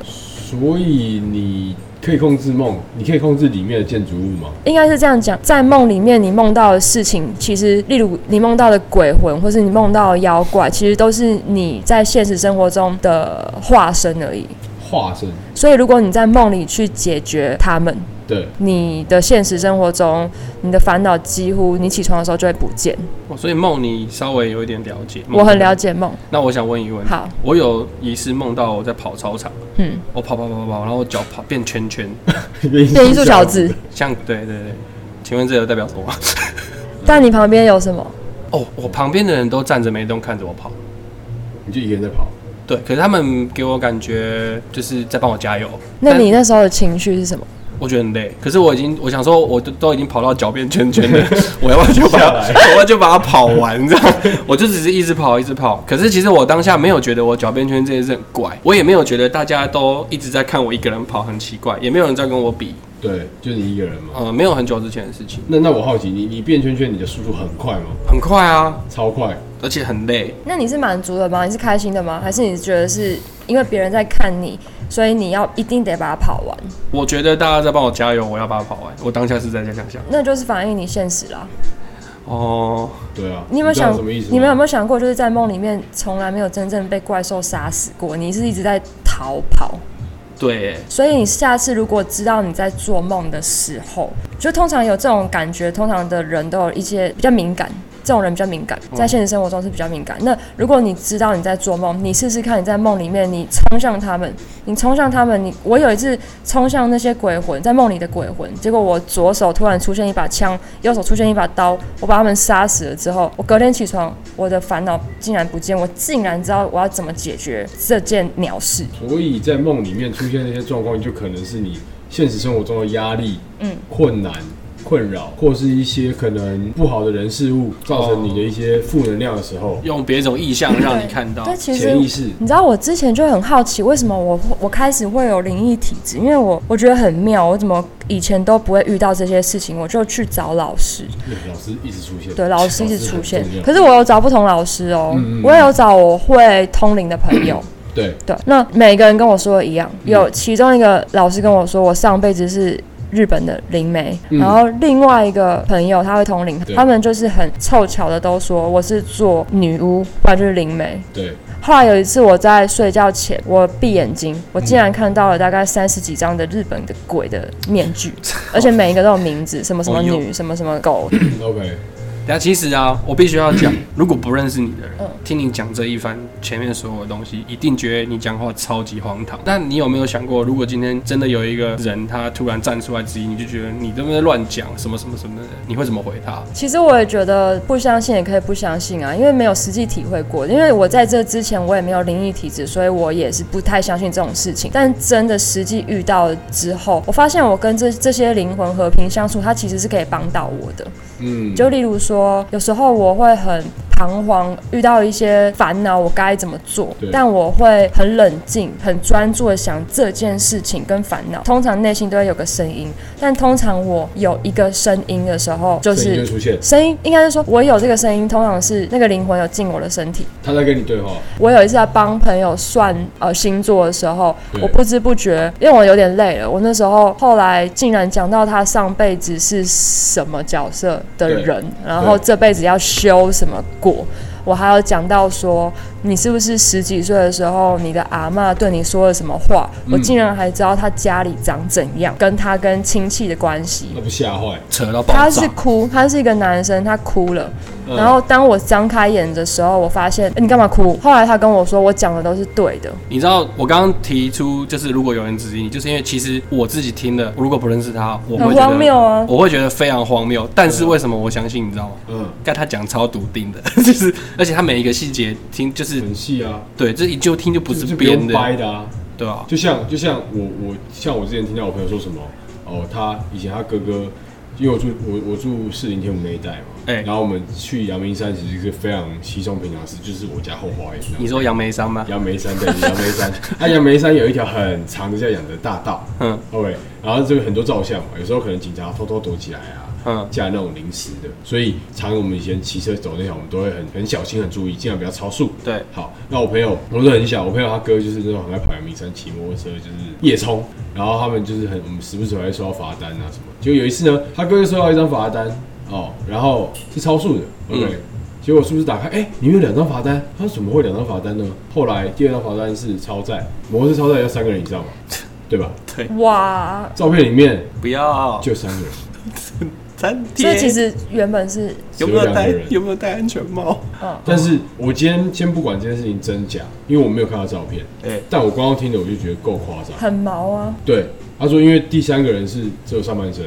A: 所以你可以控制梦，你可以控制里面的建筑物吗？
C: 应该是这样讲，在梦里面你梦到的事情，其实例如你梦到的鬼魂，或是你梦到的妖怪，其实都是你在现实生活中的化身而已。
A: 化身，
C: 所以如果你在梦里去解决他们，
A: 对，
C: 你的现实生活中，你的烦恼几乎你起床的时候就会不见。
B: 哦所以梦你稍微有一点了解。
C: 我很了。解梦。
B: 那我想问一个问，
C: 好，
B: 我有一次梦到我在跑操场，
C: 嗯，
B: 我跑跑跑跑跑，然后我脚跑变圈圈，
A: 变
C: 变艺术小子。
B: 像对对对，请问这有代表什么吗？
C: 但你旁边有什么？
B: 哦，我旁边的人都站着没动看着我跑，
A: 你就一个人在跑，
B: 对，可是他们给我感觉就是在帮我加油。
C: 那你那时候的情绪是什么？
B: 我觉得很累，可是我已经我想说，我都都已经跑到脚边圈圈了，我要不要就把我要就把它跑完？这样，我就只是一直跑一直跑。可是其实我当下没有觉得我脚边圈这件事很怪，我也没有觉得大家都一直在看我一个人跑很奇怪，也没有人在跟我比。
A: 对，就你一个人嘛。
B: 呃，没有很久之前的事情，
A: 那那我好奇，你你变圈圈，你的速度很快吗？
B: 很快啊，
A: 超快，
B: 而且很累。
C: 那你是满足的吗？你是开心的吗？还是你觉得是因为别人在看你，所以你要一定得把它跑完？
B: 我觉得大家在帮我加油，我要把它跑完。我当下是在这样想。
C: 那就是反映你现实啦。
B: 哦，
A: 对啊。
C: 你有没有想
A: 什么意思？
C: 你们有没有想过，就是在梦里面从来没有真正被怪兽杀死过，你是一直在逃跑。
B: 对，
C: 所以你下次如果知道你在做梦的时候，就通常有这种感觉，通常的人都有一些比较敏感。这这种人比较敏感，在现实生活中是比较敏感。那如果你知道你在做梦，你试试看，你在梦里面你冲向他们，你冲向他们，你我有一次冲向那些鬼魂，在梦里的鬼魂，结果我左手突然出现一把枪，右手出现一把刀，我把他们杀死了之后，我隔天起床，我的烦恼竟然不见，我竟然知道我要怎么解决这件鸟事。
A: 所以在梦里面出现那些状况，就可能是你现实生活中的压力、嗯、困难、困扰，或是一些可能不好的人事物造成你的一些负能量的时候，
B: 用别种意象让你看到
C: 对，。其实
A: 潜意识
C: 你知道我之前就很好奇，为什么我我开始会有灵异体质？因为我我觉得很妙，我怎么以前都不会遇到这些事情，我就去找老师，
A: 对老师一直出现，
C: 对，老师一直出现可是我有找不同老师哦，
A: 嗯嗯嗯
C: 我也有找我会通灵的朋友。
A: 对，
C: 对，那每个人跟我说的一样，有其中一个老师跟我说，我上辈子是日本的灵媒，
A: 嗯。
C: 然后另外一个朋友他会通灵，他们就是很凑巧的都说我是做女巫，不然就是灵媒。
A: 对，
C: 后来有一次我在睡觉前，我闭眼睛，我竟然看到了大概三十几张的日本的鬼的面具，而且每一个都有名字，什么什么女，什么什么狗，
A: OK，
B: 但其实啊，我必须要讲，如果不认识你的人，
C: 嗯
B: 听你讲这一番前面所有的东西，一定觉得你讲话超级荒唐。但你有没有想过，如果今天真的有一个人他突然站出来质疑，你就觉得你这边乱讲什么什么什么的，你会怎么回他？
C: 其实我也觉得不相信也可以不相信啊，因为没有实际体会过。因为我在这之前我也没有灵异体质，所以我也是不太相信这种事情。但真的实际遇到了之后，我发现我跟这这些灵魂和平相处，它其实是可以帮到我的。
A: 嗯，
C: 就例如说，有时候我会很彷徨，遇到一些烦恼，我该怎么做？但我会很冷静、很专注的想这件事情跟烦恼。通常内心都会有个声音，但通常我有一个声音的时候，就
A: 是
C: 声音应该是说，我有这个声音，通常是那个灵魂有进我的身体。
A: 他在跟你对话，
C: 我有一次在帮朋友算呃星座的时候，我不知不觉，因为我有点累了，我那时候后来竟然讲到他上辈子是什么角色的人，然后这辈子要修什么我还有讲到说，你是不是十几岁的时候，你的阿嬷对你说了什么话？我竟然还知道他家里长怎样，跟他跟亲戚的关系。
A: 那不吓坏，
B: 扯到爆
C: 他是哭，他是一个男生，他哭了。
A: 嗯
C: 然后当我张开眼的时候，我发现、诶你干嘛哭？后来他跟我说，我讲的都是对的。
B: 你知道我刚刚提出，就是如果有人质疑你，就是因为其实我自己听的，如果不认识他，我会
C: 很荒谬啊
B: 我会觉得非常荒谬。但是为什么我相信，你知道吗？
A: 嗯，
B: 但他讲超笃定的，就是而且他每一个细节听就是
A: 很细啊，
B: 对，这一就听就不
A: 是
B: 编的，
A: 掰的啊，
B: 对啊？
A: 就像就像我我像我之前听到我朋友说什么，哦，他以前他哥哥，因为我住我我住士林天母那一带嘛，
B: 哎。
A: 然后我们去阳明山其实是非常稀松平常的事，就是我家后花园。
B: 你说杨梅山吗？
A: 杨梅山对，杨梅山，它杨梅山有一条很长的叫养德大道。
B: 嗯
A: ，OK，然后这个很多照相嘛，有时候可能警察偷偷躲起来啊，
B: 嗯，
A: 架那种临时的，所以常我们以前骑车走那条，我们都会很很小心、很注意，尽量不要超速。
B: 对，
A: 好，那我朋友我都很小，我朋友他哥就是那种很爱跑阳明山骑摩托车，就是夜冲，然后他们就是很我们时不时还会收到罚单啊什么。结果有一次呢，他哥就收到一张罚单哦，然后是超速的，OK，、
B: 嗯
A: 结果是不是打开？哎、里面有两张罚单。他说怎么会两张罚单呢？后来第二张罚单是超载，摩托车超载要三个人以上嘛，对吧？
B: 对，
C: 哇，
A: 照片里面
B: 不要
A: 就三个人，
B: 粘
C: 所。以其实原本是
B: 有没有戴
A: 有
B: 没有戴安全帽？
C: 嗯，
A: 但是我今天先不管这件事情真假，因为我没有看到照片，
B: 哎，
A: 但我刚刚听的我就觉得够夸张。
C: 很毛啊。
A: 对，他说因为第三个人是只有上半身，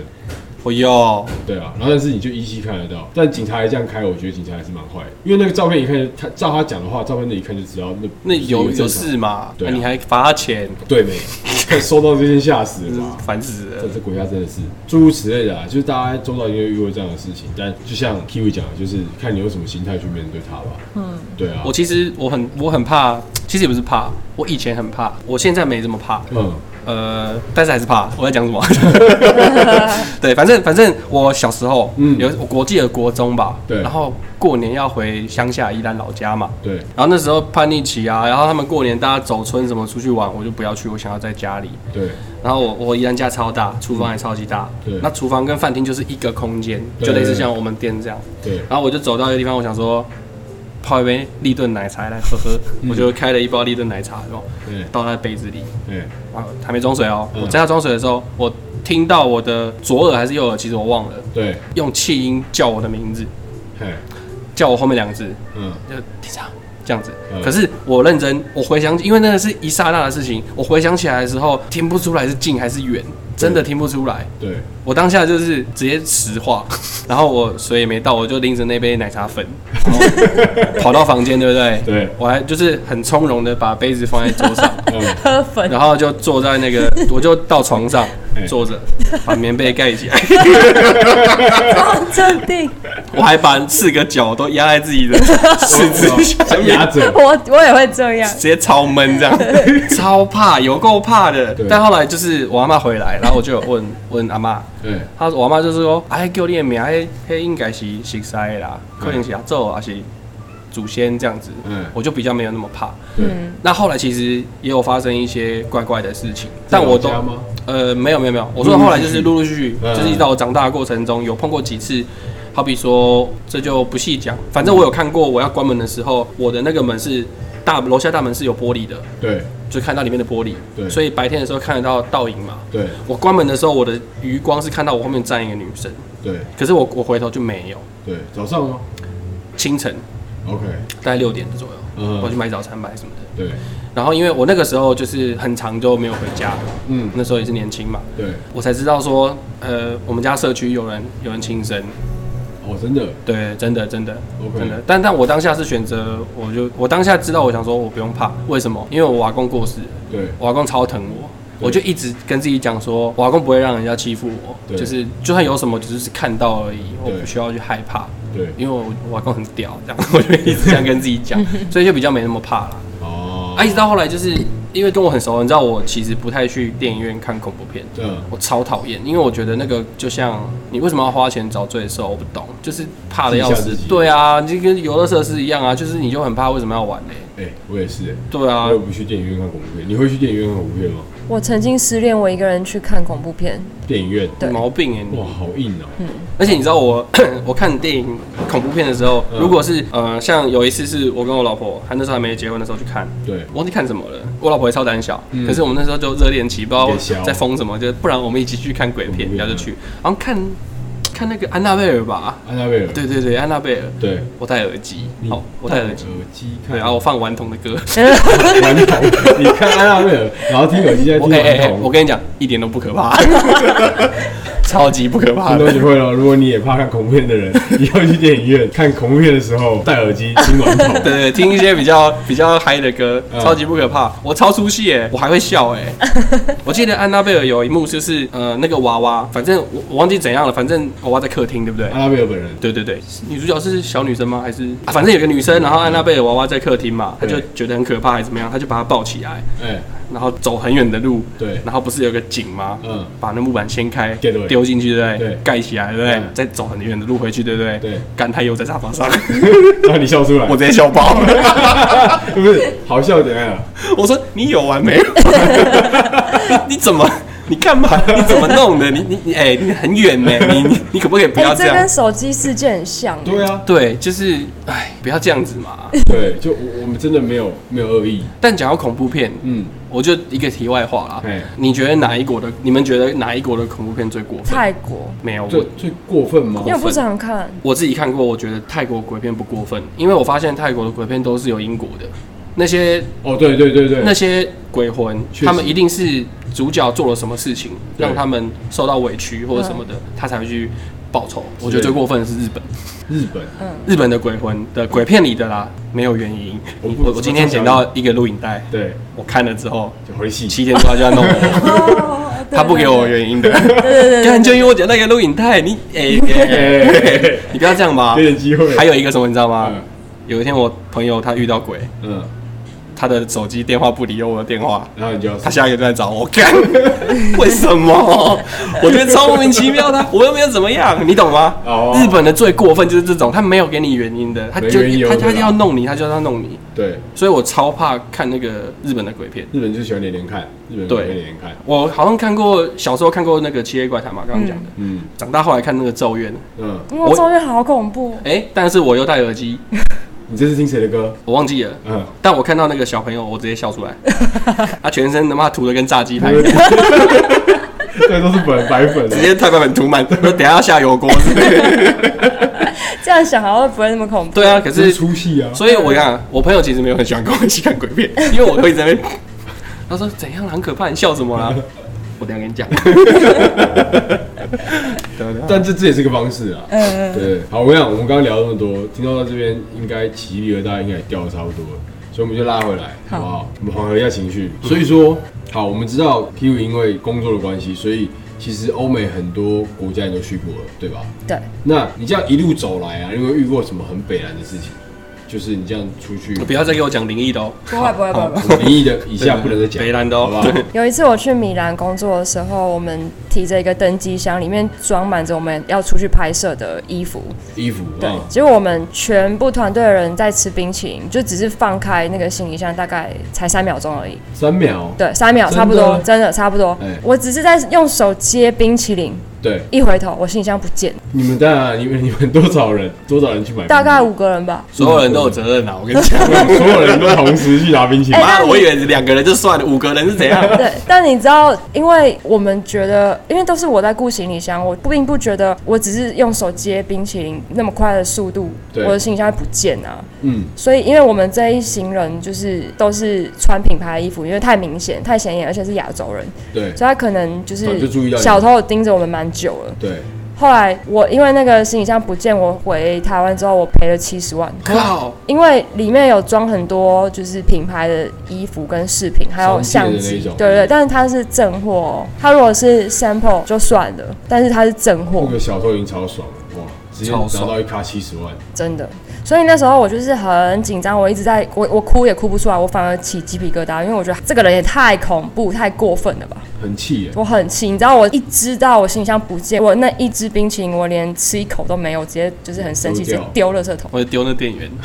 B: 我要，
A: 对啊，然后但是你就依稀看得到，但警察还这样开，我觉得警察还是蛮坏的，因为那个照片一看，他照他讲的话，照片那一看就知道那
B: 那有有事嘛？
A: 对
B: 你还罚他钱，
A: 对没？看收到这些吓死了嘛。
B: 烦死了
A: 这。这国家真的是诸如此类的啊，就是大家周遭应该遇过这样的事情，但就像 Kiwi 讲的，就是看你用什么心态去面对他吧。嗯，对啊
B: 我，其实我很我很怕，其实也不是怕，我以前很怕，我现在没这么怕。
A: 嗯，
B: 呃，但是还是怕。我在讲什么？对，反正反正我小时候，
A: 嗯
B: 有我国际的国中吧，
A: 对
B: 然后过年要回乡下宜兰老家嘛，
A: 对，
B: 然后那时候叛逆期啊，然后他们过年大家走村什么出去玩，我就不要去，我想要在家里。
A: 对，
B: 然后我我宜兰家超大，厨房也超级大，
A: 对
B: 那厨房跟饭厅就是一个空间，就类似像我们店这样。
A: 对，
B: 然后我就走到一个地方，我想说泡一杯立顿奶茶来喝喝，
A: 嗯。
B: 我就开了一包立顿奶茶，然后
A: 对，
B: 倒在杯子里，
A: 对，
B: 啊，还没装水哦。
A: 嗯。
B: 我正要装水的时候，我听到我的左耳还是右耳，其实我忘了，
A: 对，
B: 用气音叫我的名字，
A: 嘿，
B: 叫我后面两个字，
A: 嗯，
B: 就队长这样子。
A: 嗯。
B: 可是我认真，我回想，因为那个是一刹那的事情，我回想起来的时候，听不出来是近还是远，真的听不出来。
A: 对，
B: 我当下就是直接实话，然后我水也没倒，我就拎着那杯奶茶粉，然后跑到房间，对不对？
A: 对。
B: 我还就是很从容的把杯子放在桌上，
A: 嗯，
C: 喝粉，
B: 然后就坐在那个，我就到床上
A: 哎
B: 坐着，把棉被盖起来，
C: 超镇定。
B: 我还把四个脚都压在自己的 四肢下面
A: 压着，
C: 我我也会这样。
B: 直，接超闷这样，超怕，有够怕的。但后来就是我阿妈回来，然后我就有问问阿妈，
A: 对，
B: 她说我阿妈就是说，哎，叫你的名，迄迄应该是熟悉的啦，可能是阿祖还是祖先这样子，
A: 嗯，
B: 我就比较没有那么怕。
A: 对，
C: 嗯，
B: 那后来其实也有发生一些怪怪的事情，但我都？呃没有没有没有，我说后来就是陆陆续续，
A: 嗯
B: 就是一直到我长大的过程中有碰过几次。好比说，这就不细讲。反正我有看过，我要关门的时候，我的那个门是大楼下大门是有玻璃的，
A: 对，
B: 就看到里面的玻璃，
A: 对
B: 所以白天的时候看得到倒影嘛。
A: 对，
B: 我关门的时候，我的余光是看到我后面站一个女生，
A: 对，
B: 可是我我回头就没有。
A: 对，早上吗
B: 清晨
A: ？OK，
B: 大概六点左右，
A: 嗯。
B: 我去买早餐买什么的。
A: 对，
B: 然后因为我那个时候就是很长就没有回家，
A: 嗯，
B: 那时候也是年轻嘛，
A: 对，
B: 我才知道说，呃，我们家社区有人有人轻生，
A: 哦，真的？
B: 对，真的真的
A: OK
B: 真的。但但我当下是选择，我就我当下知道，我想说我不用怕，为什么？因为我瓦工过世了，
A: 对，
B: 我阿公超疼我。
A: 对。
B: 我就一直跟自己讲说，我阿公不会让人家欺负我，
A: 对。
B: 就是就算有什么，只是看到而已，我
A: 对。
B: 不需要去害怕，
A: 对，
B: 因为我我阿公很屌，这样 我就一直这样跟自己讲，所以就比较没那么怕了。
A: 哦，
B: 啊，一直到后来就是因为跟我很熟，你知道我其实不太去电影院看恐怖片，
A: 嗯，
B: 我超讨厌，因为我觉得那个就像你为什么要花钱找罪受，我不懂，就是怕的要死。对啊，就跟游乐设施一样啊，就是你就很怕，为什么要玩呢？
A: 哎，我也是，哎，
B: 对啊
A: 我也，不去电影院看恐怖片，你会去电影院看恐怖片吗？
C: 我曾经失恋，我一个人去看恐怖片，
A: 电影院，
C: 对。
B: 毛病哎
A: 哇，。好硬哦，嗯。
B: 而且你知道我 我看电影恐怖片的时候，
A: 嗯
B: 如果是呃像有一次是我跟我老婆，还那时候还没结婚的时候去看，
A: 对，
B: 忘记看什么了。我老婆也超胆小，
A: 嗯。
B: 可是我们那时候就热恋期，不知道在疯什么，就不然我们一起去看鬼片。然后就去，然后看看那个安娜贝尔吧，
A: 安娜贝尔，
B: 对对对，安娜贝尔，
A: 对，
B: 我戴耳机，好，我戴耳机，
A: 耳机看，
B: 对，然后我放顽童的歌，
A: 顽童，你看安娜贝尔，然后听耳机在听顽童，
B: 我跟你讲，一点都不可怕，超级不可怕
A: 很多
B: 的。
A: 学会了，如果你也怕看恐怖片的人，以后去电影院看恐怖片的时候戴耳机听顽童，
B: 对对，听一些比较比较嗨的歌，
A: 嗯。
B: 超级不可怕。我超出戏耶，我还会笑哎。我记得安娜贝尔有一幕就是呃那个娃娃，反正我我忘记怎样了，反正娃娃在客厅，对不对？
A: 安娜贝尔本人，
B: 对对对，女主角是小女生吗？还是、啊、反正有个女生，然后安娜贝尔娃娃在客厅嘛，她就
A: 对
B: 觉得很可怕，还是怎么样，她就把她抱起来，
A: 哎，
B: 然后走很远的路，
A: 对，
B: 然后不是有个井吗？
A: 嗯，
B: 把那木板掀开，丢进去，对不对？
A: 对
B: 盖起来，对不对
A: 嗯？
B: 再走很远的路回去，对不对？
A: 对，
B: 干他又在沙发上，
A: 让你笑出来，
B: 我直接笑爆了。
A: 不是好笑怎样？
B: 我说你有完没有？你怎么？你干嘛？你怎么弄的？你你你，哎、你很远呢，你你你可不可以不
C: 哎、
B: 要这样？
C: 这跟手机事件很像。
A: 对啊，
B: 对，就是，哎，不要这样子嘛。
A: 对，就我我们真的没有没有恶意，
B: 但讲到恐怖片，
A: 嗯，
B: 我就一个题外话啦
A: 哎。
B: 你觉得哪一国的？你们觉得哪一国的恐怖片最过分？
C: 泰国，
B: 没有，
A: 最
B: 我
A: 最过分吗
C: 因？为我不常看，
B: 我自己看过，我觉得泰国鬼片不过分，因为我发现泰国的鬼片都是有因果的。那些
A: 哦，对对对对，
B: 那些鬼魂，他们一定是主角做了什么事情，让他们受到委屈或者什么的，他才会去报仇。我觉得最过分的是日本，
A: 日本，
B: 日本的鬼魂的鬼片里的啦，没有原因。
A: 我
B: 我我今天捡到一个录影带，
A: 对，
B: 我看了之后，
A: 就回戏，
B: 七天多他就要弄我，
C: 哦
B: 他不给我原因的。
C: 对对对
B: 干就因为我捡那个录影带，你哎你不要这样嘛
A: 给。点机会，
B: 还有一个什么你知道吗
A: 嗯？
B: 有一天我朋友他遇到鬼，
A: 嗯，
B: 他的手机电话不理我的电话，
A: 然后你就
B: 他下一个就在找我，干，为什么？我觉得超莫名其妙的，我又没有怎么样，你懂吗？
A: 哦。
B: 日本的最过分就是这种，他没有给你原因的，他就
A: 没缘由的啦
B: 他就要弄你，他就要弄你，
A: 对，
B: 所以我超怕看那个日本的鬼片。
A: 日本就喜欢连连看，日本
B: 对。
A: 连连看，
B: 我好像看过，小时候看过那个《七夜怪谈》嘛，刚刚讲的。
A: 嗯。
B: 长大后来看那个《咒怨》，
A: 嗯，
C: 哇，咒怨好恐怖，
B: 哎，但是我又戴耳机，
A: 你这是听谁的歌？
B: 我忘记了。
A: 嗯，
B: 但我看到那个小朋友，我直接笑出来。他全身他妈涂的跟炸鸡排一样，
A: 这都是粉白粉，
B: 直接太白粉涂满，说等下要下油锅。
C: 这样想好像不会那么恐怖。
B: 对啊，可
A: 是
B: 是
A: 出戏啊。
B: 所以我看我朋友其实没有很喜欢跟我一起看鬼片，因为我会在那边，他说怎样很可怕，你笑什么啦？我等下跟你讲。
A: 但这这也是个方式啊。
C: 嗯，
A: 对，好，我跟你讲，我们刚刚聊那么多，听到到这边应该起立了，大家应该也掉的差不多了，所以我们就拉回来，好不好？我们缓和一下情绪。所以说，好，我们知道 Q 因为工作的关系，所以其实欧美很多国家你都去过了，对吧？
C: 对，
A: 那你这样一路走来啊，你有没有遇过什么很北南的事情？就是你这样出去，
B: 不要再给我讲灵异的哦。
C: 不会不会不会不会。
A: 灵异的以下不能再讲，
B: 北兰的哦
A: 好不好？
C: 有一次我去米兰工作的时候，我们提着一个登机箱，里面装满着我们要出去拍摄的衣服。
A: 衣服，
C: 对
A: 啊，
C: 结果我们全部团队的人在吃冰淇淋，就只是放开那个行李箱，大概才三秒钟而已。
A: 三秒，
C: 对，三秒差不多，真的差不多
A: 哎。
C: 我只是在用手接冰淇淋，
A: 对，
C: 一回头我行李箱不见，
A: 你们当然，你们你们多少人，多少人去买？
C: 大概五个人吧。
B: 所有人都有责任啊！我跟你讲，
A: 所有人都同时去拿冰淇淋
C: 哎。
B: 妈我以为两个人就算了，五个人是怎样？
C: 对，但你知道，因为我们觉得，因为都是我在顾行李箱，我并不觉得我只是用手接冰淇淋那么快的速度，我的行李箱会不见啊。
A: 嗯，
C: 所以，因为我们这一行人就是都是穿品牌的衣服，因为太明显、太显眼，而且是亚洲人，
A: 对
C: 所以他可能就是小偷有盯着我们蛮久了。
A: 对，
C: 后来我因为那个行李箱不见，我回台湾之后，我赔了七十万，
B: 靠！
C: 因为里面有装很多就是品牌的衣服跟饰品，还有相机。对对，但是它是正货哦，它如果是 sample 就算了，但是它是正货。
A: 那，个小偷已经超爽直拿到一卡七十万，
C: 真的。所以那时候我就是很紧张，我一直在我我哭也哭不出来，我反而起鸡皮疙瘩，因为我觉得这个人也太恐怖、太过分了吧。
A: 很气耶。
C: 我很气，你知道，我一知道我行李箱不见，我那一支冰淇淋我连吃一口都没有，直接就是很生气，直接丢垃圾桶。
B: 我就丢那店员。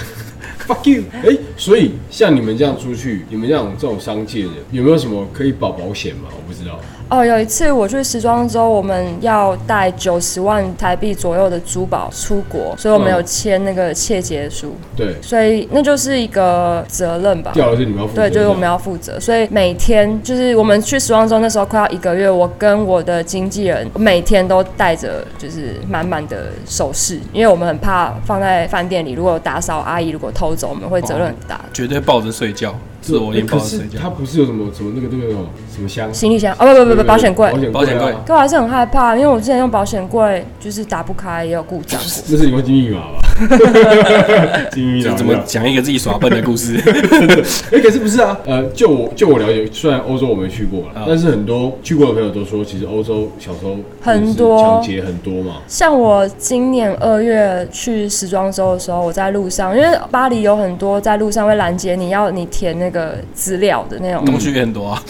A: Fuck you！哎、所以像你们这样出去，你们这样这种商界的，有没有什么可以保保险吗？我不知道。
C: 哦，有一次我去时装周，我们要带九十万台币左右的珠宝出国，所以我们
A: 嗯
C: 有签那个窃结书，
A: 对，
C: 所以那就是一个责任吧。
A: 掉的是你们要负责。
C: 对，就是我们要负责，所以每天就是我们去时装周那时候快要一个月，我跟我的经纪人每天都带着就是满满的首饰，因为我们很怕放在饭店里，如果打扫阿姨如果偷走，我们会责任很大。
B: 绝对抱着睡觉，自我连
A: 可是。它不是有什么什么那个那个什么什么箱？
C: 行李箱哦，不不不不，保险柜
A: 保。险
B: 柜
A: 啊
C: 可我还是很害怕，因为我之前用保险柜就是打不开，也有故障。
A: 那是你忘记密码吧？记密码
B: 就怎么讲一个自己耍笨的故事？
A: 哎、可是不是啊？呃，就我就我了解，虽然欧洲我没去过但是很多去过的朋友都说，其实欧洲小时候
C: 很多
A: 抢劫很多嘛。
C: 像我今年二月去时装周的时候，我在路上，因为巴黎有很多在路上会拦截你要你填那个资料的那种，
B: 东西很多啊。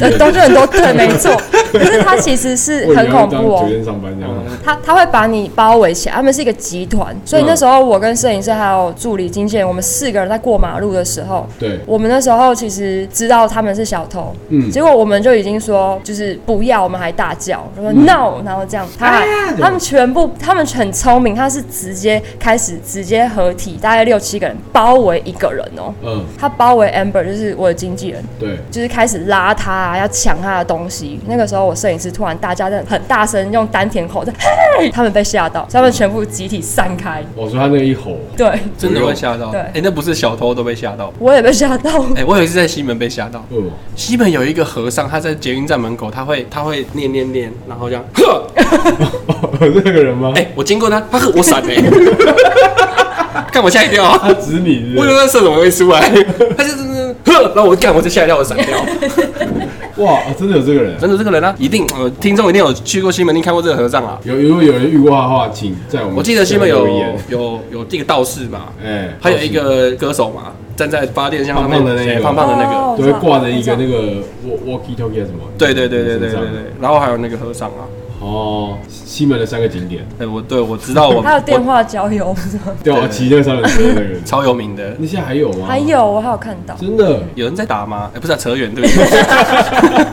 C: 呃东西很多，对，没错。可是它其实是 很恐怖哦。
A: 酒。店上班这样。
C: 他他会把你包围起来，他们是一个集团，所以那时候我跟摄影师还有助理经纪人，我们四个人在过马路的时候，
A: 对，
C: 我们那时候其实知道他们是小偷，
A: 嗯。
C: 结果我们就已经说就是不要，我们还大叫，就说 no，然后这样，他还他们全部他们很聪明，他是直接开始直接合体，大概六七个人包围一个人哦、
A: 嗯，
C: 他包围 Amber 就是我的经纪人，
A: 对，
C: 就是开始拉他、啊，要抢他的东西。那个时候我摄影师突然大家在很大声用丹田吼的，嘿，他们被吓到，他们全部集体散开。
A: 我说他那个一吼，
C: 对，
B: 真的会吓到。
C: 对
B: 哎、那不是小偷都被吓到。
C: 我也被吓到。
B: 哎、我有一次在西门被吓到。
A: 哦，
B: 西门有一个和尚，他在捷运站门口，他会他会念念念，然后这样，呵，
A: 有这个人吗？
B: 哎、我经过他，他呵，我闪哎、看我吓一跳啊！
A: 他指你是不是
B: 我以为那射手会出来，他就是呵，然后我干，我就吓一跳，我闪掉。
A: 哇，啊真的有这个人。
B: 真的这个人啊，一定呃，听众一定有去过西门町看过这个和尚啊。
A: 有如果有人遇过他的话，请在我们
B: 我记得西门有有有这个道士嘛，
A: 哎，
B: 还有一个歌手嘛，站在发电箱上面，
A: 胖胖的那个
B: 哎胖胖的那个，
C: 哦
A: 都会挂着一个那个 walkie talkie 什么？
B: 对对对对对对对，然后还有那个和尚啊，
A: 哦，西门的三个景点，
B: 哎，我对我知道我
C: 还有电
B: 我
C: 话交友，是吗
A: 对啊，骑那个三轮车那个人，
B: 超有名的，
A: 那现在还有吗？
C: 还有我还有看到。
A: 真的
B: 有人在打吗？哎，不是啊扯远，对不对？？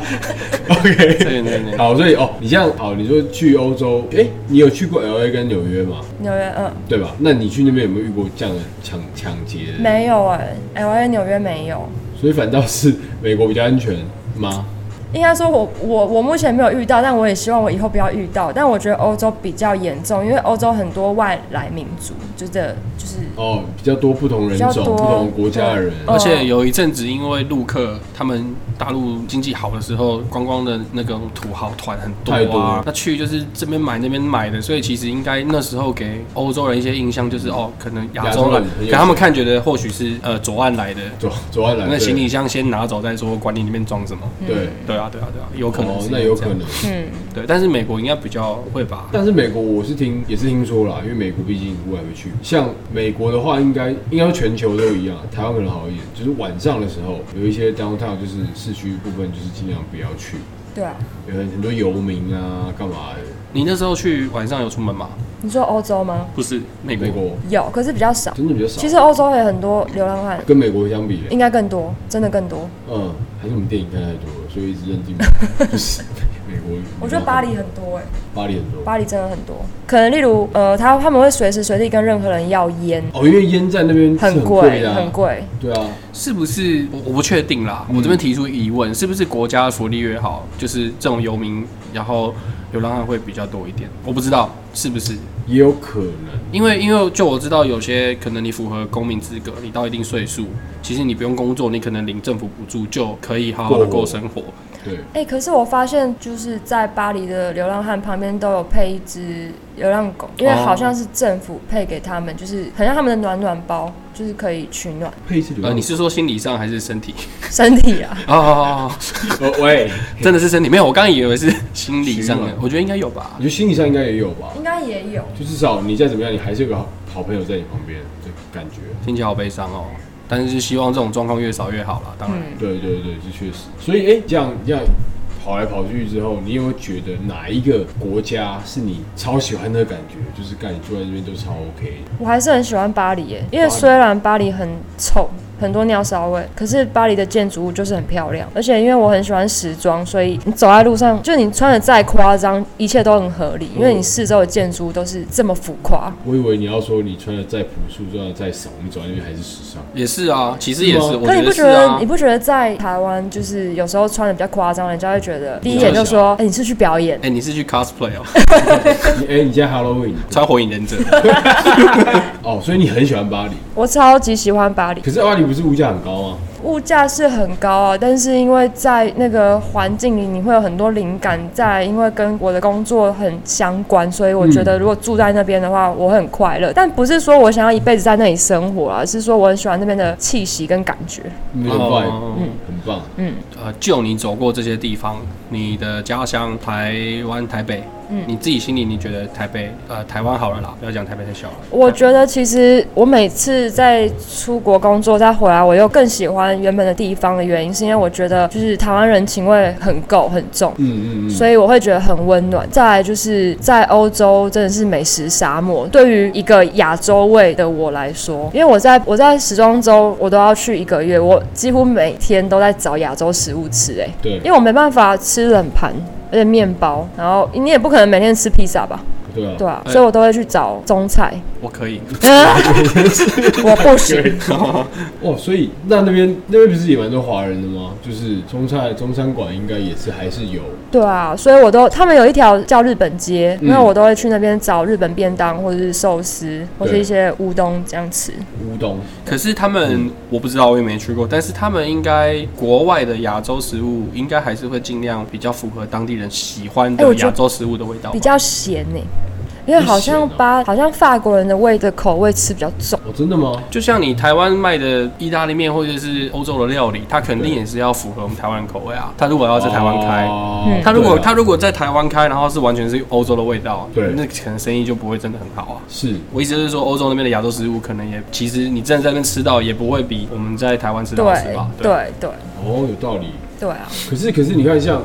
A: OK，
B: 远扯远。
A: 好，所以哦，你像哦，你说去欧洲，哎，你有去过 LA 跟纽约吗？
C: 纽约，嗯，
A: 对吧？那你去那边有没有遇过这样的抢抢劫的？
C: 没有哎、l A 纽约没有。
A: 所以反倒是美国比较安全吗？
C: 应该说我我我目前没有遇到，但我也希望我以后不要遇到。但我觉得欧洲比较严重，因为欧洲很多外来民族，就是就是
A: 哦，比较多不同人种、
C: 比较多
A: 不同国家的人，
B: 而且有一阵子，因为陆客他们大陆经济好的时候，观光的那个土豪团很
A: 多
B: 多啊
A: 了，
B: 那去就是这边买那边买的，所以其实应该那时候给欧洲人一些印象就是哦，可能亚
A: 亚洲
B: 洲人给他们看，觉得或许是呃左岸来的，
A: 左左岸来
B: 的
A: 那
B: 行李箱先拿走再说，管你里面装什么。
A: 对，
B: 对啊，对啊，对啊，有可能
A: 哦，那有可能。
C: 嗯，
B: 对，但是美国应该比较会吧？
A: 但是美国我是听也是听说啦，因为美国毕竟我还没去。像美国的话，应该应该全球都一样，台湾可能好一点，就是晚上的时候有一些 downtown 就是市区部分，就是尽量不要去，
C: 对啊。
A: 有很很多游民啊，干嘛的？
B: 你那时候去晚上有出门吗？
C: 你说欧洲吗？
B: 不是美国，
A: 美国
C: 有，可是比较少。
A: 真的比较少，
C: 其实欧洲也很多流浪汉，
A: 跟美国相比，
C: 应该更多，真的更多。
A: 嗯，还是我们电影看太多了，所以一直认定 就是美国。
C: 我觉得巴黎很多哎、
A: 巴黎很多
C: 巴黎真的很多。可能例如呃，他他们会随时随地跟任何人要烟，
A: 哦，因为烟在那边很
C: 贵很贵。
A: 对啊，
B: 是不是我我不确定啦？我这边提出疑问，是不是国家的福利越好，就是这种游民，然后流浪汉会比较多一点？我不知道是不是，
A: 也有可能。
B: 因为因为就我知道有些可能你符合公民资格，你到一定岁数，其实你不用工作，你可能领政府补助就可以好好的
A: 过
B: 过生活。
A: 对，
C: 哎、可是我发现就是在巴黎的流浪汉旁边都有配一只流浪狗，因为
B: 哦
C: 好像是政府配给他们，就是很像他们的暖暖包，就是可以取暖
B: 呃，
A: 配一次流浪
B: 你是说心理上还是身体？
C: 身体啊。
B: 哦哦哦，哦
A: 哦 喂，
B: 真的是身体？没有，我刚刚以为是心理上的，我觉得应该有吧
A: 我。觉得心理上应该也有吧，
C: 应该也有，
A: 就至少你再怎么样，你还是有个好好朋友在你旁边的感觉。
B: 听起来好悲伤哦，但是希望这种状况越少越好啦。当然，
C: 嗯，
A: 对对对，这确实。所以哎、这样这样跑来跑去之后，你有没有觉得哪一个国家是你超喜欢的感觉？就是感觉坐在这边都超 OK。
C: 我还是很喜欢巴黎耶，因为虽然巴黎很臭。很多尿骚味，可是巴黎的建筑物就是很漂亮，而且因为我很喜欢时装，所以你走在路上，就你穿的再夸张，一切都很合理，因为你四周的建筑物都是这么浮夸。
A: 我以为你要说你穿的再朴素，穿的再少，你走在那边还是时尚。
B: 也是啊，其实也是，
C: 可你不觉得、
B: 啊
C: 你。不觉得在台湾就是有时候穿的比较夸张，人家会觉得第一眼就说：“哎、你是去表演
B: 哎、你是去 cosplay 哦，
A: 你 哎、你今天 Halloween
B: 穿火影忍者，
A: 哦，所以你很喜欢巴黎。？”
C: 我超级喜欢巴黎，
A: 可是巴黎不是物价很高吗？
C: 物价是很高啊，但是因为在那个环境里，你会有很多灵感。在因为跟我的工作很相关，所以我觉得如果住在那边的话，我很快乐。但不是说我想要一辈子在那里生活啊，是说我很喜欢那边的气息跟感觉。
A: 那个 vibe、
B: 哦
A: 很棒。
C: 嗯，
B: 呃，就你走过这些地方，你的家乡台湾台北，
C: 嗯
B: 你自己心里你觉得台北呃台湾好了啦，不要讲台北太小了。
C: 我觉得其实我每次在出国工作再回来，我又更喜欢原本的地方的原因，是因为我觉得就是台湾人情味很够很重。
A: 嗯嗯嗯。
C: 所以我会觉得很温暖。再来就是在欧洲真的是美食沙漠，对于一个亚洲味的我来说，因为我在我在时装周我都要去一个月，我几乎每天都在找亚洲食物吃、欸，
A: 对
C: 因为我没办法吃冷盘。而且面包，然后你也不可能每天吃披萨吧，
A: 对啊。
C: 对啊，
B: 哎
C: 所以我都会去找中菜。
B: 我可以，
C: 我不行，
A: 哦，所以那那边那边不是也蛮多华人的吗？就是中菜中餐馆应该也是还是有。
C: 对啊，所以我都他们有一条叫日本街，
A: 嗯
C: 那我都会去那边找日本便当或者是寿司或是一些乌冬这样吃。
A: 乌冬，
B: 可是他们、我不知道，我也没去过，但是他们应该国外的亚洲食物应该还是会尽量比较符合当地人喜欢的亚洲食物的味道。
C: 比较咸呢、因为好像
A: 咸哦
C: 巴好像法国人的味的口味吃比较重。
A: 哦，真的吗？
B: 就像你台湾卖的意大利面或者是欧洲的料理，它肯定也是要符合我们台湾人口味啊。它如果要在台湾开，
A: 哦
C: 嗯
B: 它如果
A: 对啊
B: 它如果在台湾开，然后是完全是欧洲的味道，
A: 对
B: 那可能生意就不会真的很好啊。
A: 是
B: 我意思是说，欧洲那边的亚洲食物可能也，其实你真的在那边吃到，也不会比我们在台湾吃到好吃
C: 对
B: 吧？
C: 对对
A: 哦，有道理。
C: 对啊，
A: 可是可是你看像哦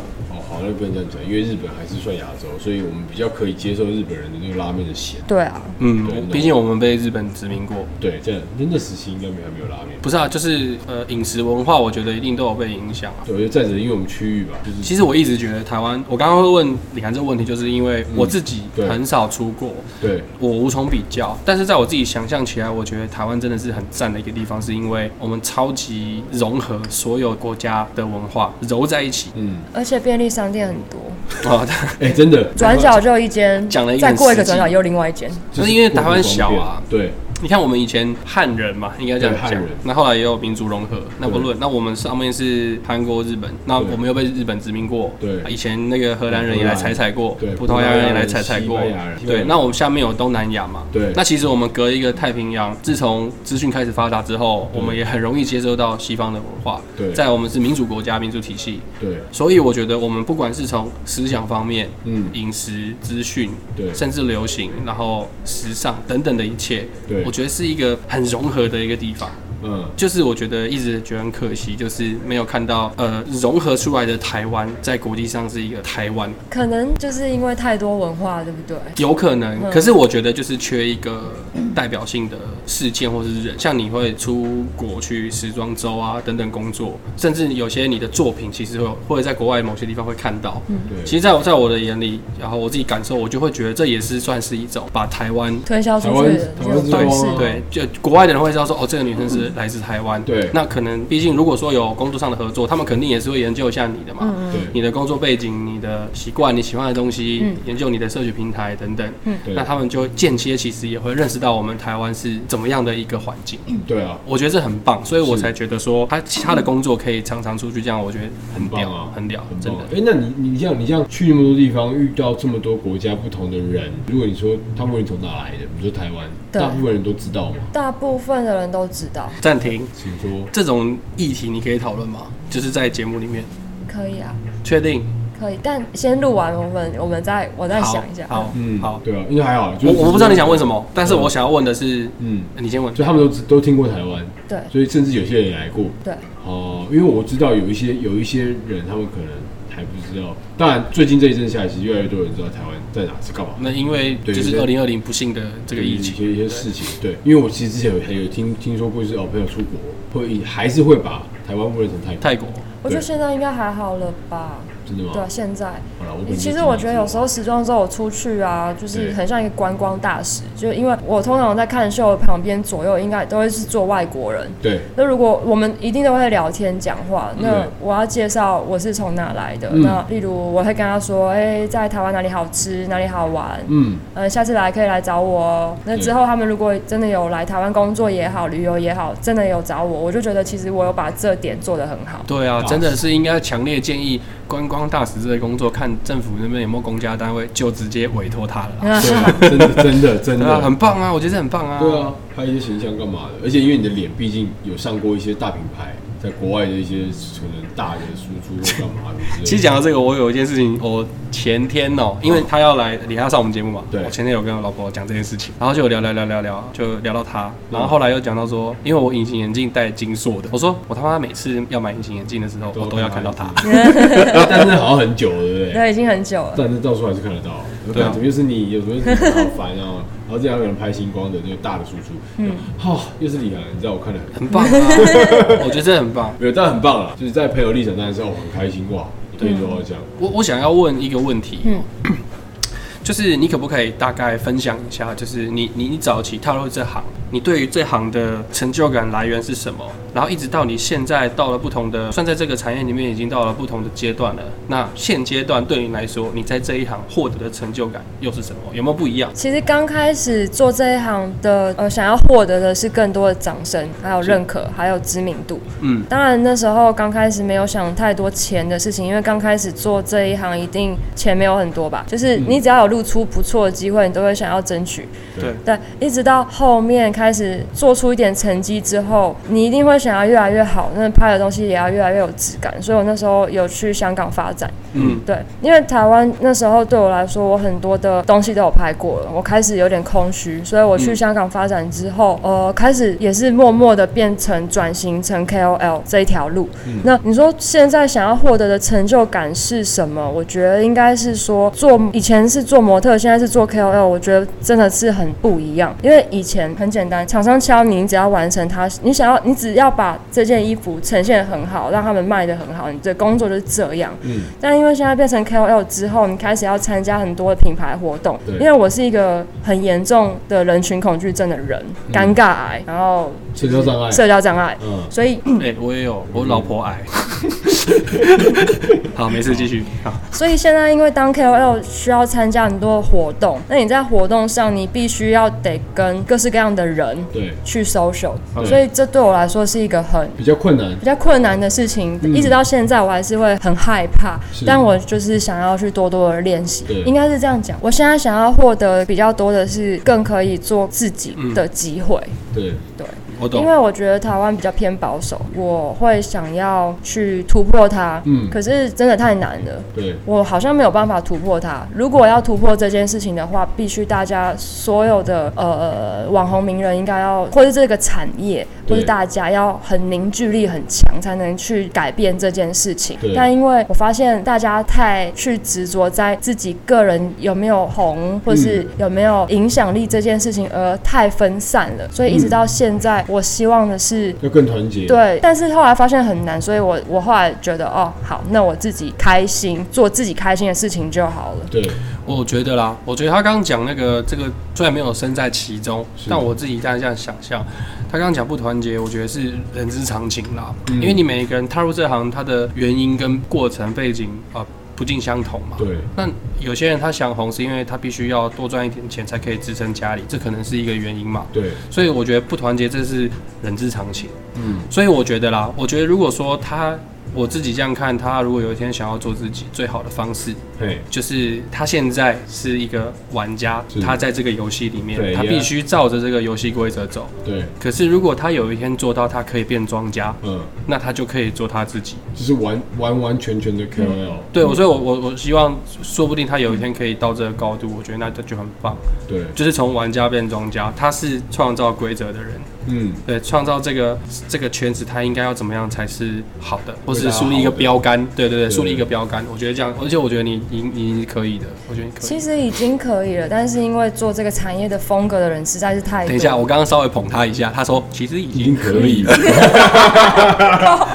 A: 好，好像不能这样讲，因为日本还是算亚洲，所以我们比较可以接受日本人的那个拉面的咸。
C: 对啊，
B: 嗯，毕竟我们被日本殖民过。
A: 对，这样那那时期应该没还没有拉面。
B: 不是啊，就是呃饮食文化，我觉得一定都有被影响啊。
A: 对，我觉得再者，因为我们区域吧，就是
B: 其实我一直觉得台湾，我刚刚会问李涵这个问题，就是因为我自己很少出国，
A: 对
B: 我无从比较。但是在我自己想象起来，我觉得台湾真的是很赞的一个地方，是因为我们超级融合所有国家的文化揉在一起。
A: 嗯，
C: 而且便利商店很多，
B: 哦，
A: 哎、真的。
C: 转角就有一间，
B: 讲了一个
C: 再过一个转角又另外一间。
B: 就是因为台湾小啊。
A: 对
B: 你看我们以前汉人嘛，应该这样讲
A: 对汉人。
B: 那后来也有民族融合，那不论。那我们上面是韩国、日本，那我们又被日本殖民过。
A: 对
B: 以前那个荷兰人也来采采过，
A: 对
B: 葡萄牙人也来采采过
A: 西班牙人。
B: 对，那我们下面有东南亚嘛。
A: 对
B: 那其实我们隔一个太平洋，自从资讯开始发达之后，我们也很容易接收到西方的文化。
A: 对
B: 在我们是民主国家、民主体系，
A: 对，
B: 所以我觉得我们不管是从思想方面、
A: 嗯，
B: 饮食、资讯，
A: 对
B: 甚至流行，然后时尚等等的一切，
A: 对
B: 我觉得是一个很融合的一个地方。
A: 嗯，
B: 就是我觉得一直觉得很可惜，就是没有看到呃融合出来的台湾在国际上是一个台湾，
C: 可能就是因为太多文化，对不对？
B: 有可能。
C: 嗯
B: 可是我觉得就是缺一个代表性的事件或者是人，像你会出国去时装周啊等等工作，甚至有些你的作品其实会或者在国外某些地方会看到。
A: 嗯对，
B: 其实在我在我的眼里，然后我自己感受，我就会觉得这也是算是一种把台湾
C: 推销出去
B: 对，就国外的人会知道说，哦，这个女生是来自台湾。
A: 对
B: 那可能毕竟如果说有工作上的合作，他们肯定也是会研究一下你的嘛，
C: 嗯
A: 对，
B: 你的工作背景、你的习惯、你喜欢的东西，
C: 嗯
B: 研究你的社群平台等等。
A: 嗯
B: 那他们就间接其实也会认识到我们台湾是怎么样的一个环境。
A: 对啊，
B: 我觉得这很棒，所以我才觉得说他其他的工作可以常常出去，这样我觉得很屌
A: 很棒啊，
B: 很屌，真的。。
A: 哎、那你你这样你这样去那么多地方，遇到这么多国家不同的人，如果你说他们问你从哪来的，比如说台湾，
C: 对
A: 大部分人都知道吗？
C: 大部分的人都知道，
B: 暂停，
A: 请说。
B: 这种议题你可以讨论吗？就是在节目里面，
C: 可以啊，
B: 确定？
C: 可以。但先录完，我们我们再我再想一下。
B: 好，
A: 嗯，
B: 好。
A: 对啊，应该还好。就是
B: 我我不知道你想问什么，但是我想要问的是，
A: 嗯，
B: 你先问。
A: 就他们都都听过台湾，
C: 对
A: 所以甚至有些人也来过。
C: 对，
A: 哦、因为我知道有一些有一些人，他们可能知道。当然，最近这一阵下来，其实越来越多人知道台湾在哪是干嘛。
B: 那因为
A: 对
B: 就是
A: 对
B: 二零二零不幸的这个疫
A: 一
B: 情，
A: 些一些事情，对，因为我其实之前有还有听听说过，是哦朋友出国会还是会把台湾误认成泰国，
B: 泰国
C: 我觉得现在应该还好了吧？
A: 真的吗？
C: 对啊，现在其实我觉得有时候时装周我出去啊，就是很像一个观光大使，就因为我通常在看秀旁边左右应该都会是做外国人。
A: 对
C: 那如果我们一定都会聊天讲话，那我要介绍我是从哪来的。
A: 嗯
C: 那例如我会跟他说，哎、在台湾哪里好吃，哪里好玩，
A: 嗯，
C: 呃，下次来可以来找我哦。那之后他们如果真的有来台湾工作也好，旅游也好，真的有找我，我就觉得其实我有把这点做得很好。
B: 对啊，真的是应该强烈建议观光大使这个工作，看政府那边有没有公家单位就直接委托他了啦。
A: 对啊，真的真的真
B: 的啊，
A: 的，
B: 很棒啊，我觉得很棒啊。
A: 对啊，拍一些形象干嘛的？而且因为你的脸毕竟有上过一些大品牌，在国外的一些可能大的输出或干嘛的。
B: 其实讲到这个，我有一件事情，我前天哦、因为他要来，李他要上我们节目嘛，
A: 对
B: 我前天有跟我老婆讲这件事情，然后就聊聊聊聊聊，就聊到他，然后后来又讲到说，因为我隐形眼镜戴金硕的，我说我他妈每次要买隐形眼镜的时候，我都要看到他，
A: 但是好像很久了，对不对？
C: 对，已经很久了。
A: 但是到处还是看得到。
B: 对啊
A: 怎么又是你？有时候你好烦啊。然后这样有人拍星光的那个大的输出，嗯，哈，又是李涵，你知道我看的很
B: 很棒啊，我觉得这很棒。
A: 没有，但很棒啊，就是在朋友立场当然是我很开心哇，你可以说这样，
B: 我我想要问一个问题，
C: 嗯
B: 就是你可不可以大概分享一下，就是你你你早期踏入这行，你对于这行的成就感来源是什么？然后一直到你现在到了不同的，算在这个产业里面已经到了不同的阶段了。那现阶段对你来说，你在这一行获得的成就感又是什么？有没有不一样？
C: 其实刚开始做这一行的，呃，想要获得的是更多的掌声，还有认可，还有知名度。
B: 嗯，
C: 当然那时候刚开始没有想太多钱的事情，因为刚开始做这一行一定钱没有很多吧，就是你只要有露出不错的机会，你都会想要争取。
B: 对
C: 对，一直到后面开始做出一点成绩之后，你一定会想想要越来越好，那拍的东西也要越来越有质感，所以我那时候有去香港发展。
B: 嗯，
C: 对，因为台湾那时候对我来说，我很多的东西都有拍过了，我开始有点空虚，所以我去香港发展之后，呃，开始也是默默的变成转型成 KOL 这一条路。那你说现在想要获得的成就感是什么？我觉得应该是说做以前是做模特，现在是做 KOL，我觉得真的是很不一样。因为以前很简单，厂商敲你，你只要完成它，你想要，你只要把这件衣服呈现得很好，让他们卖的很好，你的工作就是这样。
A: 嗯，
C: 但因为现在变成 KOL 之后，你开始要参加很多的品牌活动
A: 对。
C: 因为我是一个很严重的人群恐惧症的人，尴尬癌，然后
A: 社交障碍，
C: 社交障碍，
A: 嗯，
C: 所以
B: 哎、我也有，我老婆癌。好，没事，继续。好，
C: 所以现在因为当 KOL 需要参加很多的活动，那你在活动上你必须要得跟各式各样的人
A: 对，
C: 去 social，
A: 对
C: 所以这对我来说是一个很
A: 比较困难，
C: 比较困难的事情，
A: 嗯。
C: 一直到现在我还是会很害怕，但我就是想要去多多的练习。
A: 对，
C: 应该是这样讲。我现在想要获得比较多的是更可以做自己的机会，
A: 对，
C: 对，
B: 我懂
C: 因。为我觉得台湾比较偏保守，我会想要去突破它，
A: 嗯
C: 可是真的太难了。
A: 对，
C: 我好像没有办法突破它。如果要突破这件事情的话，必须大家所有的呃网红名人应该要，或是这个产业，或是大家要很凝聚力很强，才能去改变这件事情。但因为我发现大家太去执着在自己个人有没有红，或是有没有影响力这件事情，而太分散了。所以一直到现在，我希望的是
A: 要更团结，
C: 对，但是后来发现很难，所以我我后来觉得，哦，好，那我自己开心，做自己开心的事情就好了。
A: 对，
B: 我觉得啦，我觉得他刚刚讲那个这个虽然没有身在其中，但我自己这样这样想象，他刚刚讲不团结，我觉得是人之常情啦。
A: 嗯
B: 因为你每一个人踏入这行，他的原因跟过程背景啊、呃不尽相同嘛。
A: 对，
B: 那有些人他想红，是因为他必须要多赚一点钱才可以支撑家里，这可能是一个原因嘛。
A: 对，
B: 所以我觉得不团结这是人之常情。
A: 嗯，
B: 所以我觉得啦，我觉得如果说他我自己这样看，他如果有一天想要做自己，最好的方式
A: 对，
B: 就是他现在是一个玩家，他在这个游戏里
A: 对
B: 面，他必须照着这个游戏规则走。
A: 对，
B: 可是如果他有一天做到他可以变庄家，
A: 嗯，
B: 那他就可以做他自己。
A: 就是完完完全全的 KOL，
B: 对，我所以我我我希望，说不定他有一天可以到这个高度，我觉得那这就很棒。
A: 对，
B: 就是从玩家变庄家，他是创造规则的人，
A: 嗯，
B: 对，创造这个这个圈子，他应该要怎么样才是好的，或是树立一个标杆，对对对，树立一个标杆，我觉得这样，而且我觉得你你你可以的，我觉得你可以。
C: 其实已经可以了，但是因为做这个产业的风格的人实在是太多。
B: 等一下，我刚刚稍微捧他一下，他说其实已经
A: 可以。
B: 了。
A: 了，，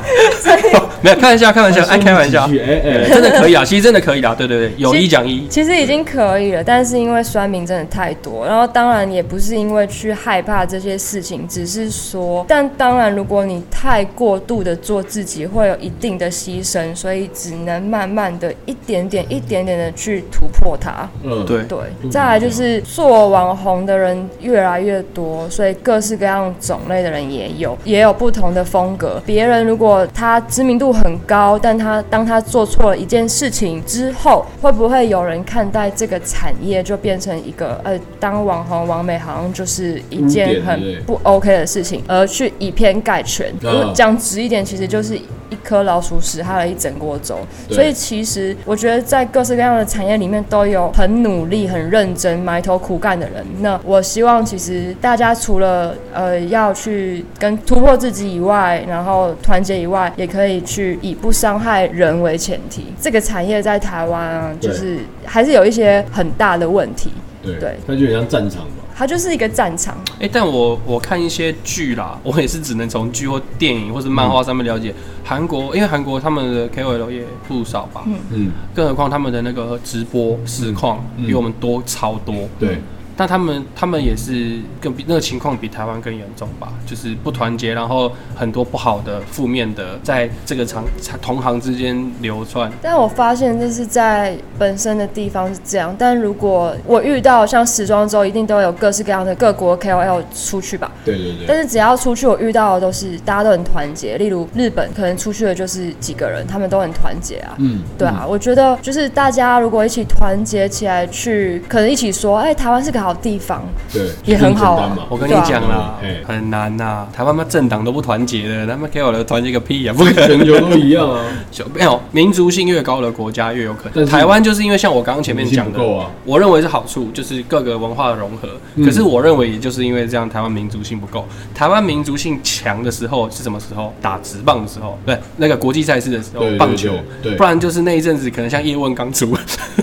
B: 没有开玩笑，开玩笑，爱开玩笑。
A: 哎哎，
B: 真的可以啊，其实真的可以啦，对对对，有一讲一，
C: 其实已经可以了，但是因为酸民真的太多，然后当然也不是因为去害怕这些事情，只是说，但当然如果你太过度的做自己，会有一定的牺牲，所以只能慢慢的一点点、一点点的去突破它。
A: 嗯，
B: 对，
C: 对，再来就是做网红的人越来越多，所以各式各样种类的人也有，也有不同的风格。别人如果他知名度很高，但他当他做错了一件事情之后，会不会有人看待这个产业就变成一个呃，当网红、网美好像就是一件很不 OK 的事情，而去以偏概全？
A: 啊
C: 如果讲直一点，其实就是一颗老鼠屎害了一整锅粥。所以其实我觉得在各式各样的产业里面都有很努力、很认真、埋头苦干的人。那我希望其实大家除了呃要去跟突破自己以外，然后团结以外，也可以去以不伤害人为前提。这个产业在台湾啊，就是还是有一些很大的问题，
A: 对
C: 对
A: 它就很像战场吧，
C: 它就是一个战场。
B: 哎、但我我看一些剧啦，我也是只能从剧或电影或是漫画上面了解韩国，因为韩国他们的 KOL 也不少吧，
A: 嗯，
B: 更何况他们的那个直播实况
A: 嗯。
B: 比我们多超多。
A: 对，
B: 但他们他们也是更比那个情况比台湾更严重吧，就是不团结，然后很多不好的、负面的在这个场同行之间流窜。
C: 但我发现这是在本身的地方是这样，但如果我遇到像时装周，一定都有各式各样的各国 KOL 出去吧。
A: 对对对，
C: 但是只要出去，我遇到的都是大家都很团结。例如日本，可能出去的就是几个人，他们都很团结啊。
A: 嗯，
C: 对啊，我觉得就是大家如果一起团结起来去，可能一起说，哎、台湾是个好地方，
A: 对，
C: 也很好
B: 我跟你讲啦
A: 啊，
B: 很难呐，台湾嘛政党都不团结的，他们给我的团结个屁呀，不可能。
A: 全球都一样啊，
B: 就没有民族性越高的国家越有可能。台湾就是因为像我刚刚前面讲的我认为是好处，就是各个文化的融合。
A: 嗯
B: 可是我认为也就是因为这样，台湾民族性不够。台湾民族性强的时候是什么时候？打直棒的时候，对，那个国际赛事的时候棒球。
A: 对对
B: 不然就是那一阵子可能像叶问刚出，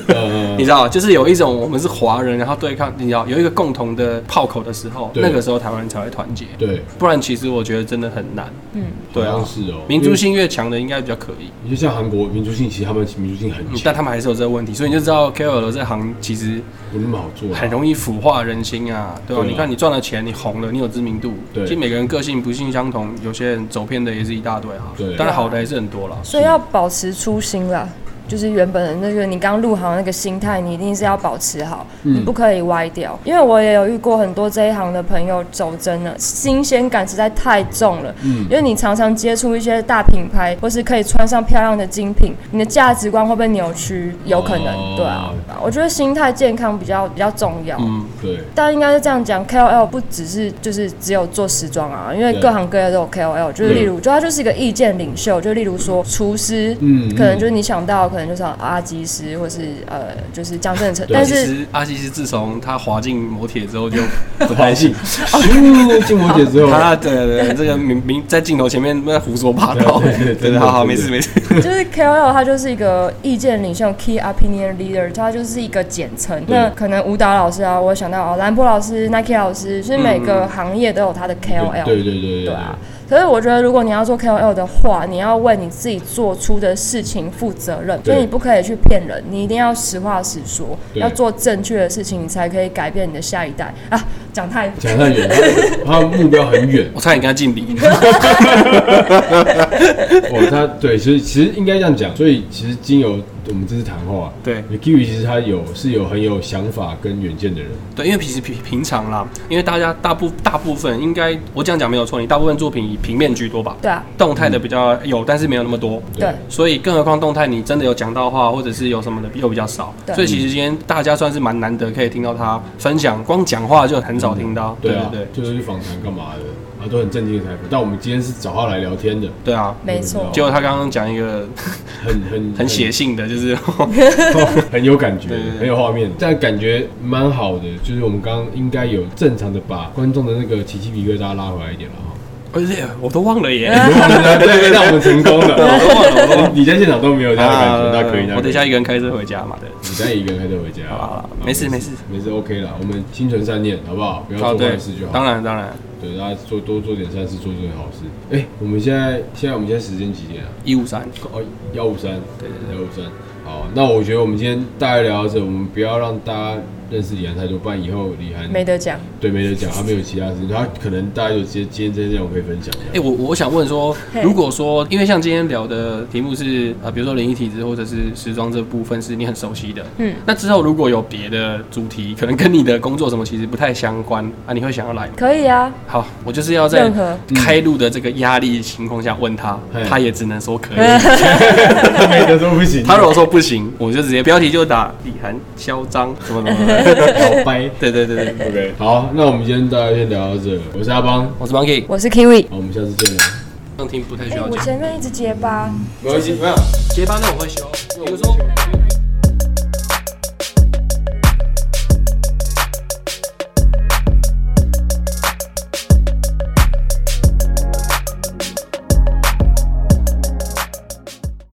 A: 呃
B: 你知道，就是有一种我们是华人，然后对抗，你知道有一个共同的炮口的时候，那个时候台湾人才会团结。
A: 对，
B: 不然其实我觉得真的很难。
C: 嗯，
B: 对啊，
A: 是哦，
B: 民族性越强的应该比较可以。
A: 你就像韩国民族性，其实他们民族性很
B: 嗯
A: 强，
B: 但他们还是有这个问题，所以你就知道 KOL 这行其实
A: 不那么好做啊，
B: 很容易腐化人心啊，对吧、你看你赚了钱，你红了，你有知名度，
A: 对。
B: 其实每个人个性不尽相同，有些人走偏的也是一大堆哈，
A: 对。
B: 当然好的还是很多啦。
C: 所以要保持初心啦。就是原本的那个你刚入行的那个心态，你一定是要保持好，
A: 嗯
C: 你不可以歪掉。因为我也有遇过很多这一行的朋友走真了，新鲜感实在太重了。
A: 嗯
C: 因为你常常接触一些大品牌，或是可以穿上漂亮的精品，你的价值观会不会扭曲？有可能，
A: 哦
C: 对啊。我觉得心态健康比较比较重要。
B: 嗯，
A: 对，
C: 但应该是这样讲，KOL 不只是就是只有做时装啊，因为各行各业都有 KOL，就是例如，就他就是一个意见领袖，就例如说厨师，
A: 嗯
C: 可能就是你想到可能就是阿基师，或是呃就是江正成，但是
B: 阿基斯自从他滑进摩铁之后就不
A: 环
B: 太信
A: 境，，咻进摩铁之后，
B: 他对对对，这个明明在镜头前面在胡说八道，
A: 对对
B: 好好没事没事，
C: 就是 KOL 他就是一个意见领袖 （Key Opinion Leader），他就是一个简称。那可能舞蹈老师啊，我想到哦，兰博老师、Nike 老师，就是每个行业都有他的 KOL。
A: 对对对对
C: 对啊，可是我觉得，如果你要做 KOL 的话，你要为你自己做出的事情负责任，所以你不可以去骗人，你一定要实话实说，要做正确的事情，你才可以改变你的下一代啊！讲太
A: 讲太远，他他目标很远，
B: 我差点跟他敬礼。
A: 哦，他对，其实其实应该这样讲，所以其实经由我们这次谈话，
B: 对。
A: 你 Kiwi 其实他有是有很有想法跟远见的人，
B: 对，因为平时平平常啦，因为大家大部大部分应该我这样讲没有错，你大部分作品以平面居多吧，
C: 对啊，
B: 动态的比较有，但是没有那么多。
C: 对。
B: 所以，更何况动态，你真的有讲到话，或者是有什么的又比较少。
C: 对。
B: 所以，其实今天大家算是蛮难得可以听到他分享，光讲话就很少听到。对
A: 对啊
B: 对，对。
A: 就是去访谈干嘛的，啊，都很正经的采访，但我们今天是找他来聊天的，
B: 对啊。
C: 没错。
B: 结果他刚刚讲一个
A: 很很
B: 很写性的，就是
A: 很有感觉
B: 对对，对
A: 很有画面，但感觉蛮好的。就是我们刚刚应该有正常的把观众的那个起鸡皮疙瘩拉回来一点了哈。
B: 而且我都忘了耶。
A: 对对，让我们成功了。
B: 我都忘了，我都。
A: 你在现场都没有这样的感觉，那可以，
B: 我等一下一个人开车回家嘛的。
A: 你再一个人开车回家，
B: 好啦好啦
A: 好
B: 没事没事
A: 没事 OK 了。我们心存善念，好不好？不要
B: 哦，
A: 做
B: 对
A: 坏事就好。
B: 当然当然，
A: 对，大家做多做点善事，做做点好事。哎，我们现在现在我们现在时间几点啊？
B: 一五三。
A: 哦，幺五三，
B: 对对
A: 幺五三。好，那我觉得我们今天大概聊到这，我们不要让大家认识李涵太多，不然以后李涵
C: 没得讲，
A: 对没得讲，他没有其他事情，他可能大家有些今天这些内容可以分享一
B: 哎、
A: 下。
B: 我我想问说，如果说，因为像今天聊的题目是呃，比如说灵异体质或者是时装这部分是你很熟悉的，
C: 嗯，
B: 那之后如果有别的主题，可能跟你的工作什么其实不太相关啊，你会想要来吗？
C: 可以啊，
B: 好，我就是要在
C: 任何
B: 开路的这个压力情况下问他，他也只能说可以。
A: 他没得说不行，
B: 他如果说不行，我就直接标题就打李涵嚣张什么什么的。
A: 好掰。
B: 对对对对对
A: ，OK，好，那我们今天大概先聊到这。我是阿邦，
B: 我是 Monkey，
C: 我是 Kiwi。
A: 好，我们下次见了。
B: 这样听不太需
C: 哎、
B: 要讲。
C: 我前面一直结巴。
A: 没关系，没有。
B: 结巴那我会修，比如说。